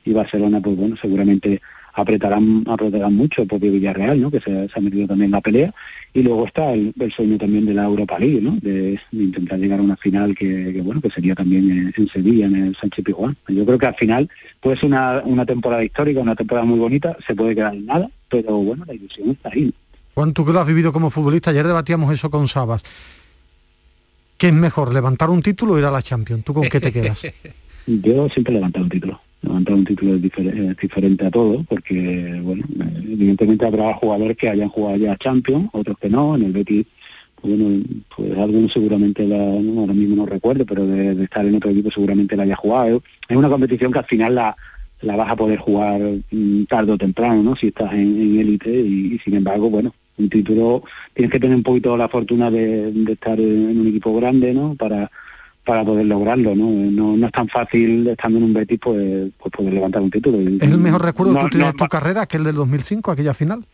y Barcelona, pues bueno, seguramente apretarán, apretarán mucho el propio Villarreal, ¿no? que se, ha metido también en la pelea, y luego está el, sueño también de la Europa League, ¿no? de, intentar llegar a una final que, bueno, que sería también en, Sevilla, en el Sánchez Pizjuán. Yo creo que al final puede ser una, una temporada histórica, una temporada muy bonita, se puede quedar en nada, pero bueno, la ilusión está ahí. Juan, tú que lo has vivido como futbolista, ayer debatíamos eso con Sabas. ¿Qué es mejor, levantar un título o ir a la Champions? ¿Tú con qué te quedas? Yo siempre levantar un título levantar un título es diferente a todo, porque, bueno, evidentemente habrá jugadores que hayan jugado ya Champions, otros que no, en el Betis bueno, pues alguno seguramente la, no, ahora mismo no recuerdo, pero de, estar en otro equipo seguramente la haya jugado. Es una competición que al final la, la vas a poder jugar mm, tarde o temprano, ¿no? Si estás en élite y, sin embargo, bueno, un título tienes que tener un poquito la fortuna de, estar en un equipo grande, ¿no? Para para poder lograrlo, ¿no? No, es tan fácil estando en un Betis pues, pues poder levantar un título. ¿Es el mejor recuerdo que tú tienes de tu carrera, que el del 2005, aquella final?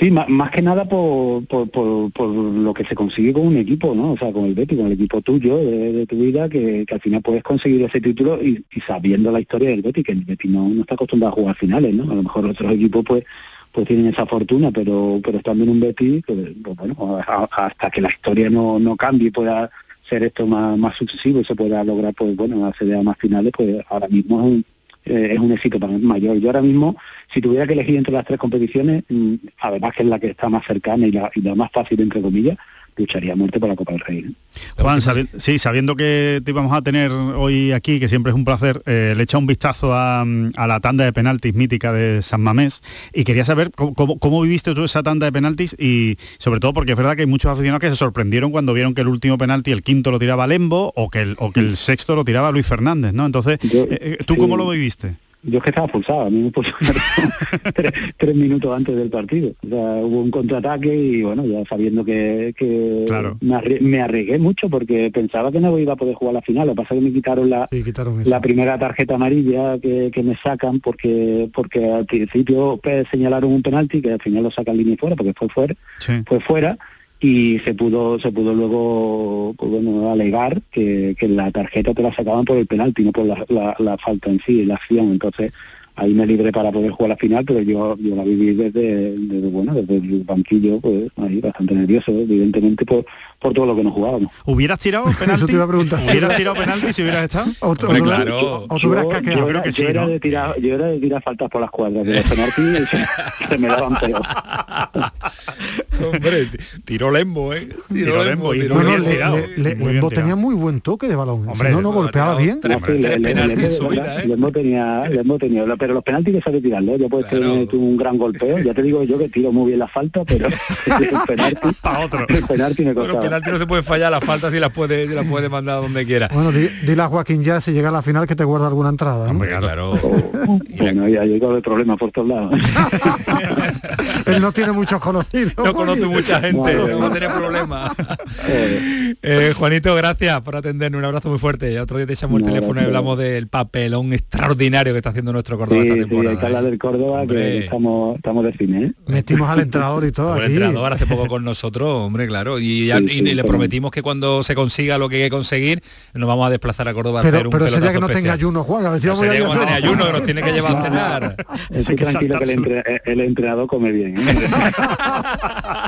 Sí, más, que nada por, por, lo que se consigue con un equipo, ¿no? O sea, con el Betis, con el equipo tuyo de, tu vida, que, al final puedes conseguir ese título y, sabiendo la historia del Betis, que el Betis no, está acostumbrado a jugar finales, ¿no? A lo mejor otros equipos pues pues tienen esa fortuna, pero pero estando en un Betis, pues, pues bueno, hasta que la historia no, no cambie y pueda ser esto más, más sucesivo y se pueda lograr, pues bueno, acceder a más finales, pues ahora mismo es un, eh, es un éxito mayor. Yo ahora mismo, si tuviera que elegir entre las tres competiciones, mm, además que es la que está más cercana y la, y la más fácil, entre comillas, lucharía a muerte por la Copa del Rey. Juan, sí, sabiendo que te íbamos a tener hoy aquí, que siempre es un placer, eh, le echa un vistazo a, la tanda de penaltis mítica de San Mamés y quería saber cómo, viviste tú esa tanda de penaltis y sobre todo porque es verdad que hay muchos aficionados que se sorprendieron cuando vieron que el último penalti, el quinto lo tiraba Lembo o que el, o que el sexto lo tiraba Luis Fernández, ¿no? Entonces, eh, eh, ¿tú cómo lo viviste? Yo es que estaba pulsado, a mí me puso tres, tres, minutos antes del partido. O sea, hubo un contraataque y bueno, ya sabiendo que, me, arriesgué mucho porque pensaba que no iba a poder jugar la final. Lo que pasa es que me quitaron la, la primera tarjeta amarilla que, me sacan porque porque al principio pues, señalaron un penalti que al final lo sacan línea fuera porque fue fuera, fue fuera y se pudo se pudo luego pues bueno alegar que, que la tarjeta te la sacaban por el penalti no por la, la, la falta en sí la acción. Entonces ahí me libré para poder jugar la final, pero yo, yo la viví desde, bueno, desde el banquillo, pues ahí bastante nervioso, evidentemente por, por todo lo que nos jugábamos. ¿Hubieras tirado penalti? te iba a preguntar. ¿Hubieras tirado penalti si hubieras estado? O, claro. o tú hubieras caqueado. Yo, creo que sí, era de tirar, yo era de tirar faltas por las cuadras, pero los penalti se, me daban peor. Hombre, tiró Lembo, ¿eh? Tiró, Lembo, tiró bueno, Lembo tenía muy buen toque de balón. Hombre, no, no golpeaba bien. ¿eh? Lembo tenía, Lembo tenía pero los penaltis que sabe tirarlo, ya puedes tener un gran golpeo, ya te digo yo que tiro muy bien la falta, pero el penalti, otro. el penalti me costaba. el penalti no se puede fallar, las faltas sí las puede, las puede mandar donde quiera. Bueno, dile a Joaquín ya si llega a la final que te guarda alguna entrada. ¿no? claro. Oh, bueno, ya llegado el problema por todos lados. Él no tiene muchos conocidos. No conoce mucha gente, no va a tener problemas. Eh, Juanito, gracias por atendernos, un abrazo muy fuerte. Otro día te echamos el teléfono y hablamos del papelón extraordinario que está haciendo nuestro Córdoba esta temporada. Sí, hay que hablar del Córdoba, que estamos, estamos de cine. ¿eh? Metimos al entrenador y todo. El entrenador hace poco con nosotros, hombre, claro. Y, le prometimos que cuando se consiga lo que hay que conseguir, nos vamos a desplazar a Córdoba pero, a hacer un Pero sería que no tenga ayuno, Juan, a ver si vamos sería que no ayuno, que nos tiene que llevar a cenar. Estoy tranquilo que el, el, entrenador come bien. ¿eh?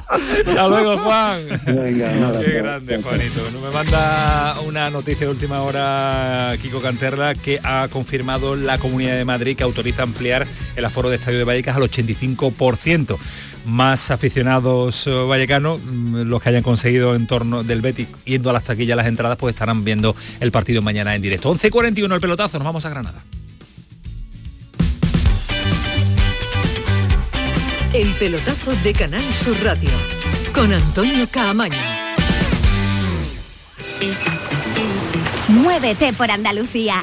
Hasta luego, Juan. Venga, Qué grande, Juanito. Me manda una noticia de última hora, Kiko Canterla, que ha confirmado la Comunidad de Madrid que autoriza ampliar el aforo de Estadio de Vallecas al 85%. Más aficionados eh, vallecanos, mm, los que hayan conseguido en torno del Betis yendo a las taquillas las entradas, pues estarán viendo el partido mañana en directo. 11.41 el pelotazo, nos vamos a Granada. El pelotazo de Canal Sur Radio con Antonio Caamaño. Muévete por Andalucía.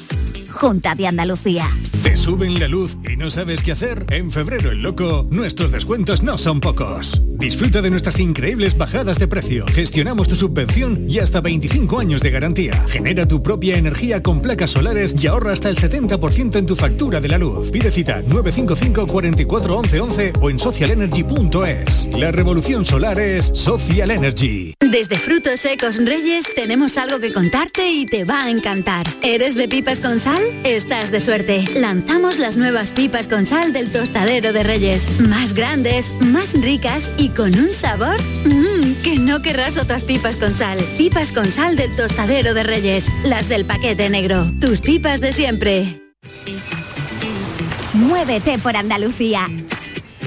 Junta de Andalucía. ¿Te suben la luz y no sabes qué hacer? En febrero el loco, nuestros descuentos no son pocos. Disfruta de nuestras increíbles bajadas de precio. Gestionamos tu subvención y hasta 25 años de garantía. Genera tu propia energía con placas solares y ahorra hasta el 70% en tu factura de la luz. Pide cita 955 44 11 o en socialenergy.es. La revolución solar es Social Energy. Desde Frutos Secos Reyes tenemos algo que contarte y te va a encantar. ¿Eres de pipas con estás de suerte. Lanzamos las nuevas pipas con sal del tostadero de Reyes. Más grandes, más ricas y con un sabor mmm, que no querrás otras pipas con sal. Pipas con sal del tostadero de Reyes. Las del paquete negro. Tus pipas de siempre. Muévete por Andalucía.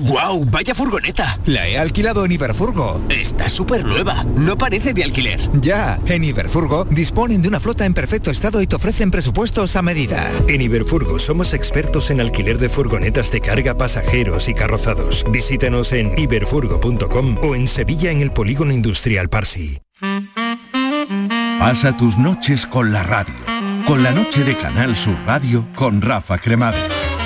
¡Guau! ¡Vaya furgoneta! La he alquilado en Iberfurgo. Está súper nueva. No parece de alquiler. Ya, en Iberfurgo disponen de una flota en perfecto estado y te ofrecen presupuestos a medida. En Iberfurgo somos expertos en alquiler de furgonetas de carga, pasajeros y carrozados. Visítanos en iberfurgo.com o en Sevilla en el Polígono Industrial Parsi. Pasa tus noches con la radio. Con la noche de Canal Sur Radio con Rafa Cremades.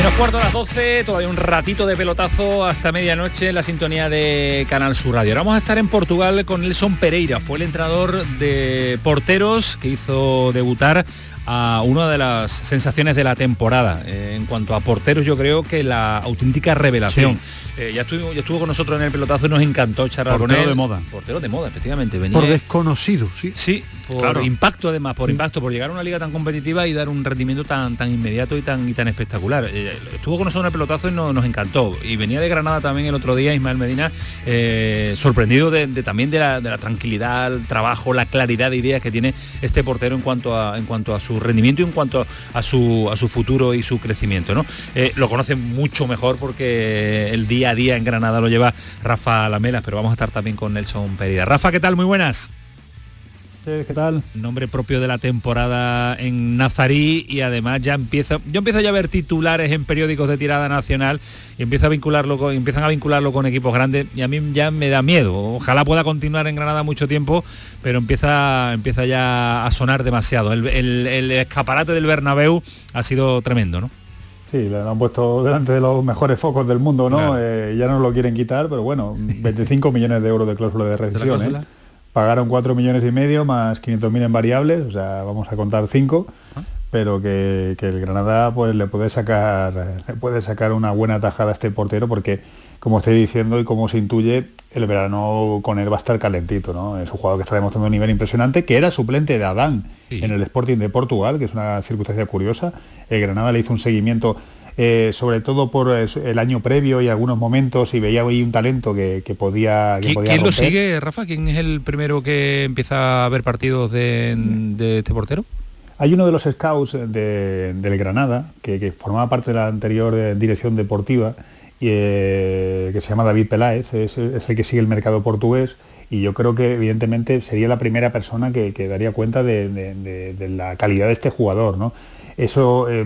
Menos cuarto a las 12, todavía un ratito de pelotazo hasta medianoche en la sintonía de Canal Sur Radio. Ahora vamos a estar en Portugal con Nelson Pereira, fue el entrenador de porteros que hizo debutar a una de las sensaciones de la temporada. Eh, en cuanto a porteros, yo creo que la auténtica revelación. Eh, ya, estuvo, ya estuvo con nosotros en el pelotazo y nos encantó charlar con Portero él. de moda. Portero de moda, efectivamente. Venía, Por desconocido, sí. Sí, por Claro. impacto además, por impacto, por llegar a una liga tan competitiva y dar un rendimiento tan tan inmediato y tan y tan espectacular. Eh, estuvo con nosotros en el pelotazo y no- nos encantó. Y venía de Granada también el otro día, Ismael Medina, sorprendido de, de también de la, de la tranquilidad, el trabajo, la claridad de ideas que tiene este portero en cuanto a en cuanto a su rendimiento y en cuanto a su a su futuro y su crecimiento. ¿no? Eh, lo conoce mucho mejor porque el día a día en Granada lo lleva Rafa Lamelas, pero vamos a estar también con Nelson Pereira. Rafa, ¿qué tal? Muy buenas. ¿Qué tal? Nombre propio de la temporada en Nazarí y además ya empiezo, yo empiezo ya a ver titulares en periódicos de tirada nacional y empiezo a vincularlo con, empiezan a vincularlo con equipos grandes y a mí ya me da miedo. Ojalá pueda continuar en Granada mucho tiempo, pero empieza, empieza ya a sonar demasiado. El, el- el escaparate del Bernabéu ha sido tremendo, ¿no? Sí, le han puesto delante de los mejores focos del mundo, ¿no? Eh, ya no lo quieren quitar, pero bueno, 25 millones de euros de cláusula de rescisión, cláusula? Pagaron 4 millones y medio más 500.000 en variables, o sea, vamos a contar 5, Ah. pero que, que el Granada pues le puede sacar le puede sacar una buena tajada a este portero porque como estoy diciendo y como se intuye, el verano con él va a estar calentito, ¿no? Es un jugador que está demostrando un nivel impresionante, que era suplente de Adán en el Sporting de Portugal, que es una circunstancia curiosa. El Granada le hizo un seguimiento eh, sobre todo por eh, el año previo y algunos momentos y veía ahí un talento que, que podía que ¿Qui- podía ¿Quién lo sigue, Rafa? ¿Quién es el primero que empieza a ver partidos de, de este portero? Hay uno de los scouts de- del Granada, que, que formaba parte de la anterior eh, dirección deportiva, y, eh, que se llama David Peláez, es, es el que sigue el mercado portugués, y yo creo que evidentemente sería la primera persona que, que daría cuenta de- de la calidad de este jugador. ¿no? Eso, eh,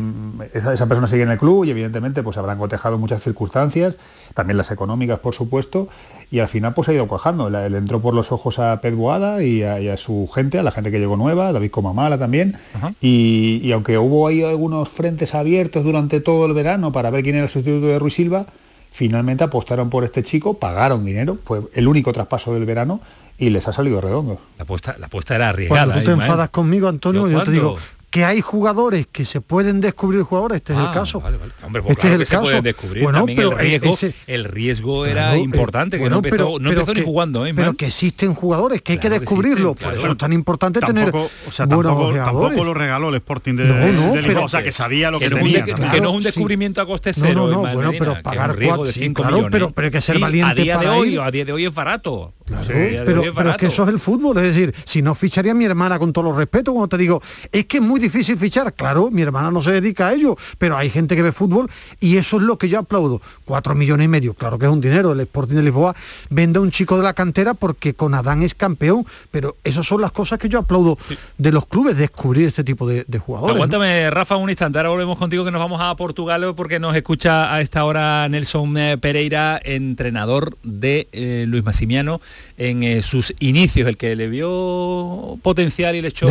esa, esa persona sigue en el club y evidentemente pues habrán cotejado muchas circunstancias, también las económicas por supuesto, y al final pues ha ido cuajando. Le entró por los ojos a Pet Boada y a, y a su gente, a la gente que llegó nueva, David Comamala también, y, y aunque hubo ahí algunos frentes abiertos durante todo el verano para ver quién era el sustituto de Ruiz Silva, finalmente apostaron por este chico, pagaron dinero, fue el único traspaso del verano y les ha salido redondo. La apuesta, la apuesta era arriesgada. Cuando tú te Ismael. enfadas conmigo, Antonio, ¿Yo yo, te digo? Que hay jugadores que se pueden descubrir jugadores, este es Ah, el caso. vale, vale. Hombre, pues este claro es que el se caso. pueden descubrir Bueno, también pero el riesgo, ese- el riesgo era Claro, eh, importante, que bueno, no empezó, pero- no pero empezó ni que- jugando, ¿eh, Pero que existen jugadores que hay que Claro que descubrirlo. existen, Por claro. eso es tan importante tener Tampoco, o sea, buenos tampoco, tampoco lo regaló el Sporting de, No, no, de Lisboa, pero- o sea, que sabía lo que, que, no es un tenía. que no es un sí. descubrimiento a coste No, cero, no, no, Ismael bueno, Medina, pero que es pagar cuatro- de sí, 5 claro, pero- pero hay que ser valiente a día de hoy, a día de hoy es barato. Claro, Sí, pero, es pero es que eso es el fútbol, es decir, si no ficharía a mi hermana con todo los respeto, cuando te digo, es que es muy difícil fichar, claro, mi hermana no se dedica a ello, pero hay gente que ve fútbol y eso es lo que yo aplaudo. Cuatro millones y medio, claro que es un dinero, el Sporting de Lisboa vende a un chico de la cantera porque con Adán es campeón, pero esas son las cosas que yo aplaudo de los clubes, descubrir este tipo de, de jugadores. ¿no? Aguántame, Rafa, un instante. Ahora volvemos contigo que nos vamos a Portugal porque nos escucha a esta hora Nelson eh, Pereira, entrenador de eh, Luis Massimiano en eh, sus inicios, el que le vio potencial y le echó,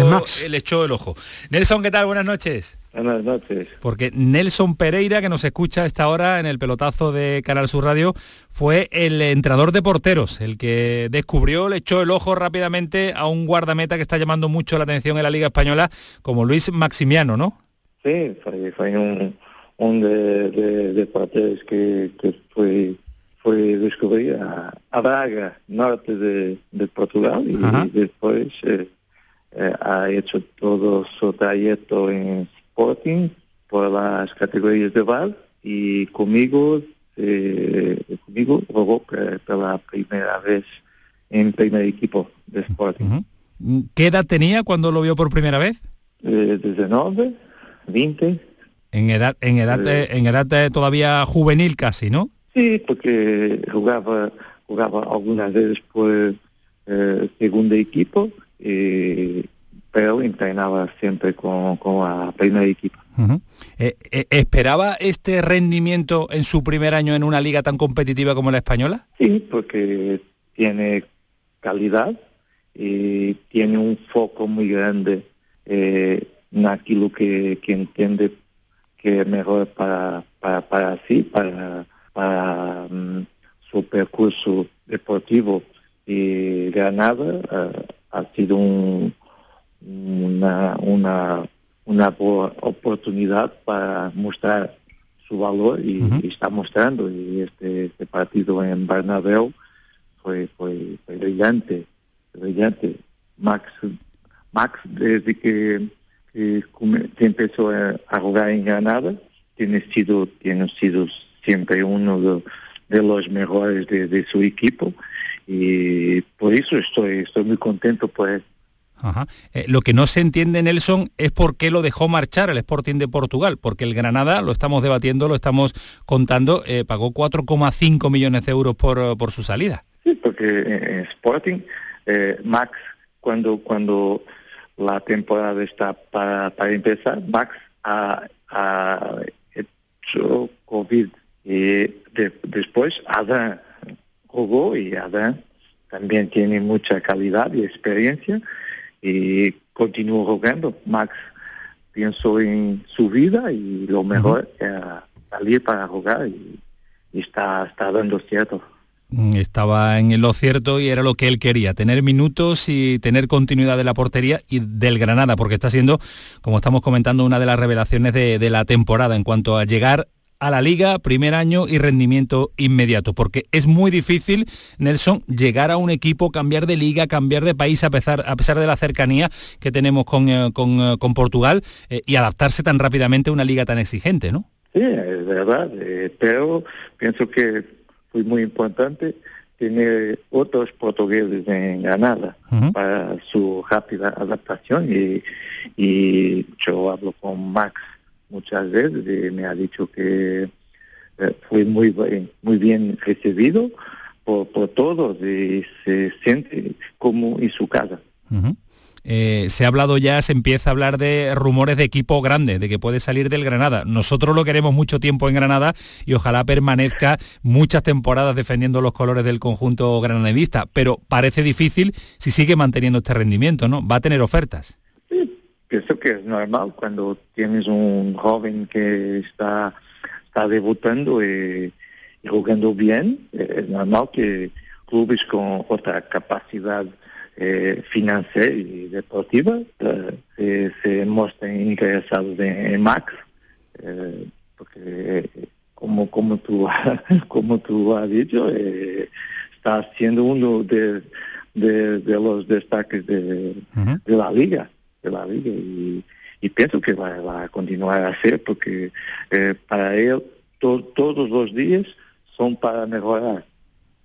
le echó el ojo. Nelson, ¿qué tal? Buenas noches. Buenas noches. Porque Nelson Pereira, que nos escucha a esta hora en el pelotazo de Canal Sur Radio, fue el entrenador de porteros, el que descubrió, le echó el ojo rápidamente a un guardameta que está llamando mucho la atención en la Liga Española, como Luis Maximiano, ¿no? Sí, foi, foi um, um de, de, de porteiros que, que foi, foi descobrir a, a Braga, norte de, de Portugal, y Ajá. después eh, eh, ha hecho todo su trayecto en Sporting por las categorías de base y conmigo, eh, conmigo jugó por, la primera vez en primer equipo de Sporting. ¿Qué edad tenía cuando lo vio por primera vez? Eh, 19, 20, En edad, en edad, eh, en edad todavía juvenil casi, ¿no? Sí, porque jugaba, jugaba algunas veces por eh, segundo equipo, eh, pero entrenaba siempre con, con la primer equipo. Ujú. Eh, eh, ¿Esperaba este rendimiento en su primer año en una liga tan competitiva como la española? Sí, porque tiene calidad y tiene un foco muy grande eh, en aquello que, que entiende que es mejor para, para, para sí, para, para mm, su percurso deportivo. Y Granada eh, ha sido un- una, una, una oportunidad para mostrar su valor y, y está mostrando. Y este, este partido en Bernabéu fue, fue, fue brillante, brillante. Max, Max desde que, que, come- que empezó a, a jugar en Granada, tiene sido, tiene sido siempre uno de, de los mejores de, de su equipo y por eso estoy, estoy muy contento por él. Ajá. Eh, lo que no se entiende, Nelson, es por qué lo dejó marchar el Sporting de Portugal, porque el Granada, lo estamos debatiendo, lo estamos contando, eh, pagó 4,5 millones de euros por, eh, por su salida. Sí, porque Sporting, eh, Max, cuando, cuando la temporada está para, para empezar, Max ha, ha hecho COVID y de- después Adán jugó y Adán también tiene mucha calidad y experiencia y continuó jugando. Max pienso en su vida y lo mejor era salir para jugar y, y está, está dando cierto. Mm, Estaba en lo cierto y era lo que él quería, tener minutos y tener continuidad de la portería y del Granada, porque está siendo, como estamos comentando, una de las revelaciones de, de la temporada en cuanto a llegar a la liga, primer año y rendimiento inmediato, porque es muy difícil, Nelson, llegar a un equipo, cambiar de liga, cambiar de país a pesar, a pesar de la cercanía que tenemos con, eh, con, eh, con Portugal eh, y adaptarse tan rápidamente a una liga tan exigente, ¿no? Sí, es verdad, eh, pero pienso que fue muy importante tener otros portugueses en Granada para su rápida adaptación y, y yo hablo con Max muchas veces me ha dicho que eh, fue muy bien, muy bien recibido por, por todos y se siente como en su casa. Eh, se ha hablado ya, se empieza a hablar de rumores de equipo grande, de que puede salir del Granada. Nosotros lo queremos mucho tiempo en Granada y ojalá permanezca muchas temporadas defendiendo los colores del conjunto granadista, pero parece difícil si sigue manteniendo este rendimiento, ¿no? Va a tener ofertas. Pienso que es normal cuando tienes un joven que está, está debutando y, y jugando bien, eh, es normal que clubes con otra capacidad eh, financiera y deportiva eh, se, muestren interesados en, en Max, eh, porque eh, como como tú como tú has dicho eh, está siendo uno de, de, de los destaques de, de la liga de la liga y, y pienso que va, va a continuar a ser porque eh, para él to- todos los días son para mejorar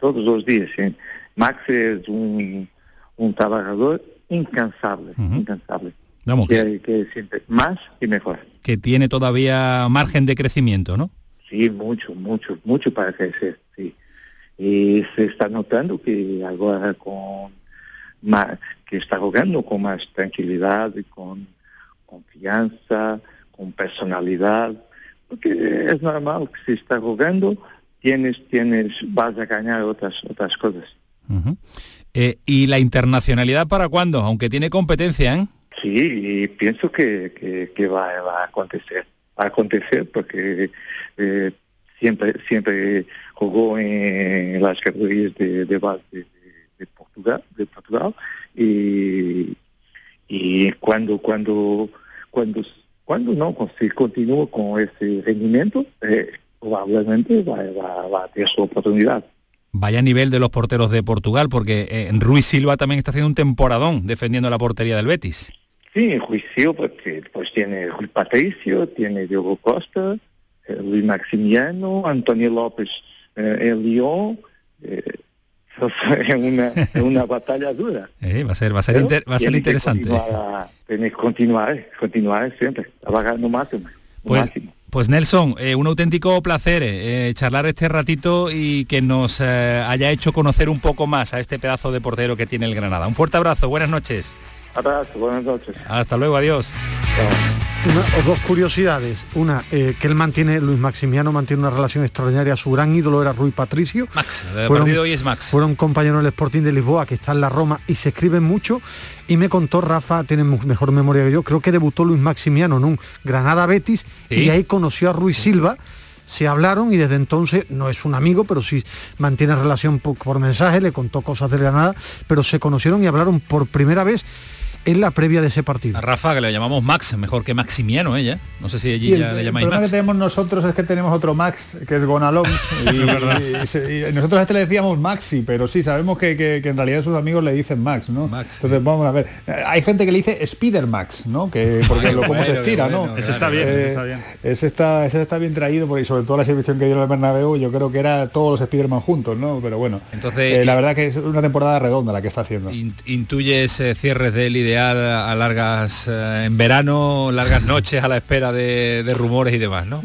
todos los días ¿sí? Max es un, un trabajador incansable incansable Vamos, que, que siempre más y mejor Que tiene todavía margen de crecimiento, ¿no? Sí, mucho, mucho, mucho para crecer, sí. Y se está notando que ahora con más, que está jugando con más tranquilidad con confianza, con personalidad, porque es normal que si está jugando tienes, tienes, vas a ganar otras, otras cosas. Eh, ¿Y la internacionalidad para cuándo? Aunque tiene competencia, ¿eh? Sí, y pienso que, que, que va, va a acontecer. Va a acontecer porque eh, siempre siempre jugó en las categorías de, de base Portugal, de Portugal y, y cuando cuando cuando cuando no si continúa con ese rendimiento eh, probablemente va, va, va a tener su oportunidad. Vaya nivel de los porteros de Portugal, porque eh, Ruiz Silva también está haciendo un temporadón defendiendo la portería del Betis. Sí, en juicio, porque pues tiene Rui Patricio, tiene Diogo Costa, eh, Luis Maximiano, Antonio López eh, en Lyon. eh, es una, una batalla dura. Eh, va a ser, va a ser, inter- va a ser interesante. continuar Tiene que continuar, continuar siempre, trabajando máximo. Pues, máximo. pues Nelson, eh, un auténtico placer eh, charlar este ratito y que nos eh, haya hecho conocer un poco más a este pedazo de portero que tiene el Granada. Un fuerte abrazo, buenas noches. Abrazo, buenas noches. Hasta luego, adiós. Una, o dos curiosidades. Una, eh, que él mantiene, Luis Maximiano mantiene una relación extraordinaria. Su gran ídolo era Rui Patricio. Max, el partido hoy es Max. Fueron compañeros del Sporting de Lisboa, que está en la Roma, y se escriben mucho. Y me contó Rafa, tiene mejor memoria que yo, creo que debutó Luis Maximiano en un Granada Betis, y ahí conoció a Ruiz Silva. Se hablaron y desde entonces no es un amigo, pero sí mantiene relación por, por mensaje, le contó cosas del Granada, pero se conocieron y hablaron por primera vez en la previa de ese partido. A Rafa, que le llamamos Max, mejor que Maximiano ella. No sé si allí Y el, ya le el llamáis problema Max. que tenemos nosotros es que tenemos otro Max, que es Gonalons, y, y se- y nosotros a este le decíamos Maxi, pero sí, sabemos que, que- que en realidad sus amigos le dicen Max, ¿no? Entonces vamos a ver. Eh, Hay gente que le dice Spider Max, ¿no? Que, porque lo como se estira, ¿no? Ese está bien, ese Eh, está bien. Ese está, ese está bien traído, porque sobre todo la exhibición que dio en el Bernabéu, yo creo que era todos los Spiderman juntos, ¿no? Pero bueno, Entonces, eh, la verdad que es una temporada redonda la que está haciendo. In- intuyes eh, cierres del ideal a largas eh, en verano, largas noches a la espera de, de rumores y demás, ¿no?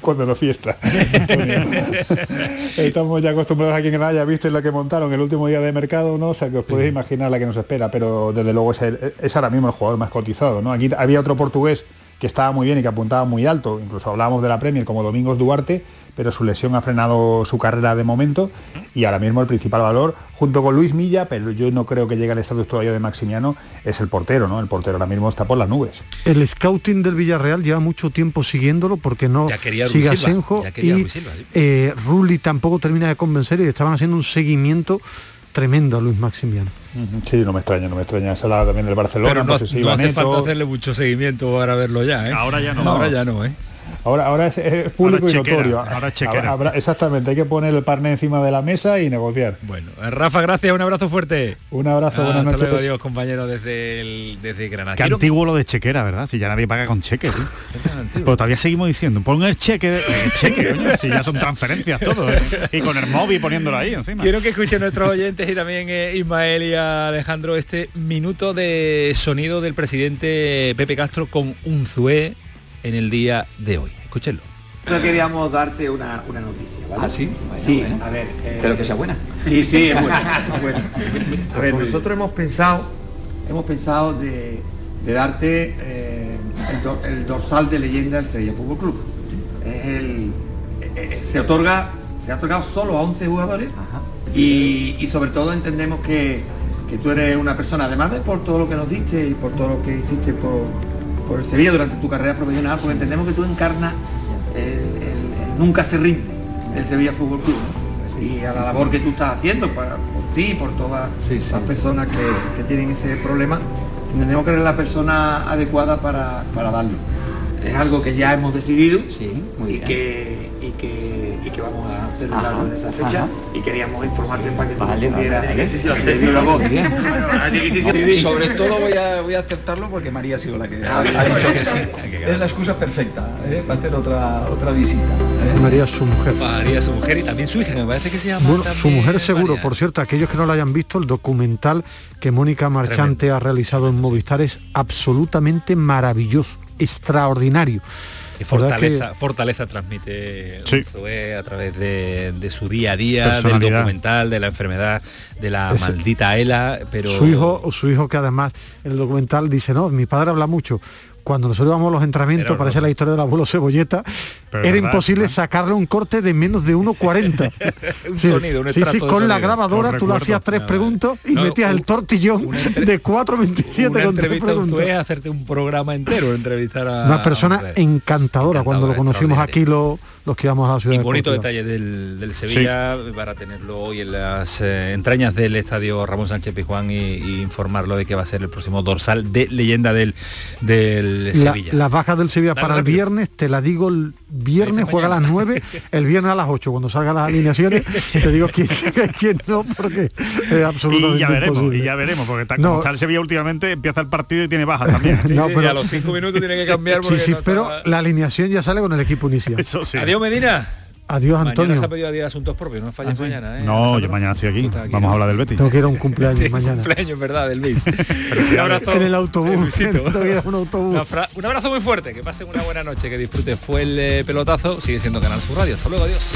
Cuando no fiesta. Estamos ya acostumbrados aquí en Granada, ya viste lo que montaron el último día de mercado, ¿no? O sea que os podéis imaginar la que nos espera, pero desde luego es, el- es ahora mismo el jugador más cotizado, ¿no? Aquí había otro portugués que estaba muy bien y que apuntaba muy alto, incluso hablábamos de la Premier como Domingos Duarte, pero su lesión ha frenado su carrera de momento y ahora mismo el principal valor, junto con Luis Milla, pero yo no creo que llegue al estatus todavía de Maximiano, es el portero, ¿no? El portero ahora mismo está por las nubes. El scouting del Villarreal lleva mucho tiempo siguiéndolo porque no Ya quería sigue a Ruiz Silva, Senjo ya quería y sí. eh, Rulli tampoco termina de convencer y estaban haciendo un seguimiento tremendo a Luis Maximiano. Sí, no me extraña, no me extraña. Se hablaba también del Barcelona, Pero no, no sé si no iba hace Neto. falta hacerle mucho seguimiento para verlo ya, ¿eh? Ahora ya no. Ahora ya no, ¿eh? Ahora, ahora es, es público Ahora y chequera, notorio. ahora es chequera. Habrá- exactamente, hay que poner el parné encima de la mesa y negociar. Bueno, Eh, Rafa, gracias, un abrazo fuerte. Un abrazo, buenas Hasta noches. luego, adiós, compañero, desde, el, desde Granada. Qué Quiero- antiguo lo de chequera, ¿verdad? Si ya nadie paga con cheque, tío. Pero todavía seguimos diciendo, pon el cheque, de- el cheque, coño, si ya son transferencias todo, ¿eh? Y con el móvil poniéndolo ahí encima. Quiero que escuchen nuestros oyentes y también eh, Ismael y Alejandro este minuto de sonido del presidente Pepe Castro con un zué en el día de hoy. Escúchenlo. Nosotros queríamos darte una, una noticia, ¿vale? ¿Ah, sí? Bueno, sí, bueno. a ver. eh, Pero que sea buena. Sí, sí, es buena. es buena. A ver, nosotros hemos pensado, hemos pensado de, de darte eh, el, do- el dorsal de leyenda del Sevilla Fútbol Club. Es el, eh, eh, se otorga, se ha otorgado solo a 11 jugadores y, y sobre todo entendemos que, que tú eres una persona, además de por todo lo que nos diste y por todo lo que hiciste por, por el Sevilla durante tu carrera profesional, pues entendemos que tú encarnas el, el- el nunca se rinde. del Sevilla Fútbol Club ¿no? y a la labor que tú estás haciendo para, por ti y por todas las personas que, que tienen ese problema, tenemos que ser la persona adecuada para, para darlo. Es algo que ya hemos decidido y, que, y, que, y que vamos a celebrarlo en esa fecha ajá. y queríamos informarte para que tú Vale, supieras vale, vale. sí, sí, de viva voz. Sobre todo voy a, voy a aceptarlo porque María ha sido la que ha, ha dicho que sí. Es la excusa perfecta ¿eh? para hacer otra, otra visita. ¿eh? María es su mujer. María su mujer y también su hija, me parece que se llama Bueno, su mujer seguro, María. por cierto, aquellos que no lo hayan visto, el documental que Mónica Marchante ha realizado en Movistar es absolutamente maravilloso, extraordinario. Y ¿Verdad fortaleza, que- fortaleza transmite Sí. Zoé a través de, de su día a día, del documental, de la enfermedad, de la Eso. maldita ELA, pero Su hijo, su hijo que además en el documental dice, no, mi padre habla mucho. Cuando nosotros íbamos a los entrenamientos, Pero no. parece la historia del abuelo Cebolleta, Pero era verdad, imposible sacarle un corte de menos de 1,40. un Sí, sonido, un sí, sí, con la grabadora tú le hacías tres preguntas y metías un- el tortillón de 4,27 una con tres preguntas. A hacerte un programa entero, entrevistar a Una persona a encantadora, cuando lo conocimos aquí lo- los que íbamos a la ciudad Y bonito Deportiva. detalle del, del Sevilla para tenerlo hoy en las eh, entrañas del estadio Ramón Sánchez Pizjuán y, y informarlo de que va a ser el próximo dorsal de leyenda del, del La- Sevilla. las bajas del Sevilla Dale para el viernes, te la digo el viernes juega a las 9, el viernes a las 8, cuando salgan las alineaciones, te digo quién, quién no, porque es absolutamente Y ya veremos, imposible. y ya veremos, porque está, No. como está el Sevilla últimamente, empieza el partido y tiene bajas también. No, Sí, pero- a los cinco minutos tiene que cambiar Sí, sí, no pero estaba- la alineación ya sale con el equipo inicial. Eso sí. Adiós Medina. Adiós Antonio. Mañana se ha pedido a día de asuntos propios, no falles mañana, ¿eh? No, yo mañana estoy aquí. Vamos a hablar del Betis. Tengo que ir a un cumpleaños mañana. cumpleaños, ¿verdad? Del Luis. un abrazo. En el autobús. Un abrazo muy fuerte, que pasen una buena noche, que disfruten. Fue el eh, pelotazo, sigue siendo Canal Sur Radio. Hasta luego, adiós.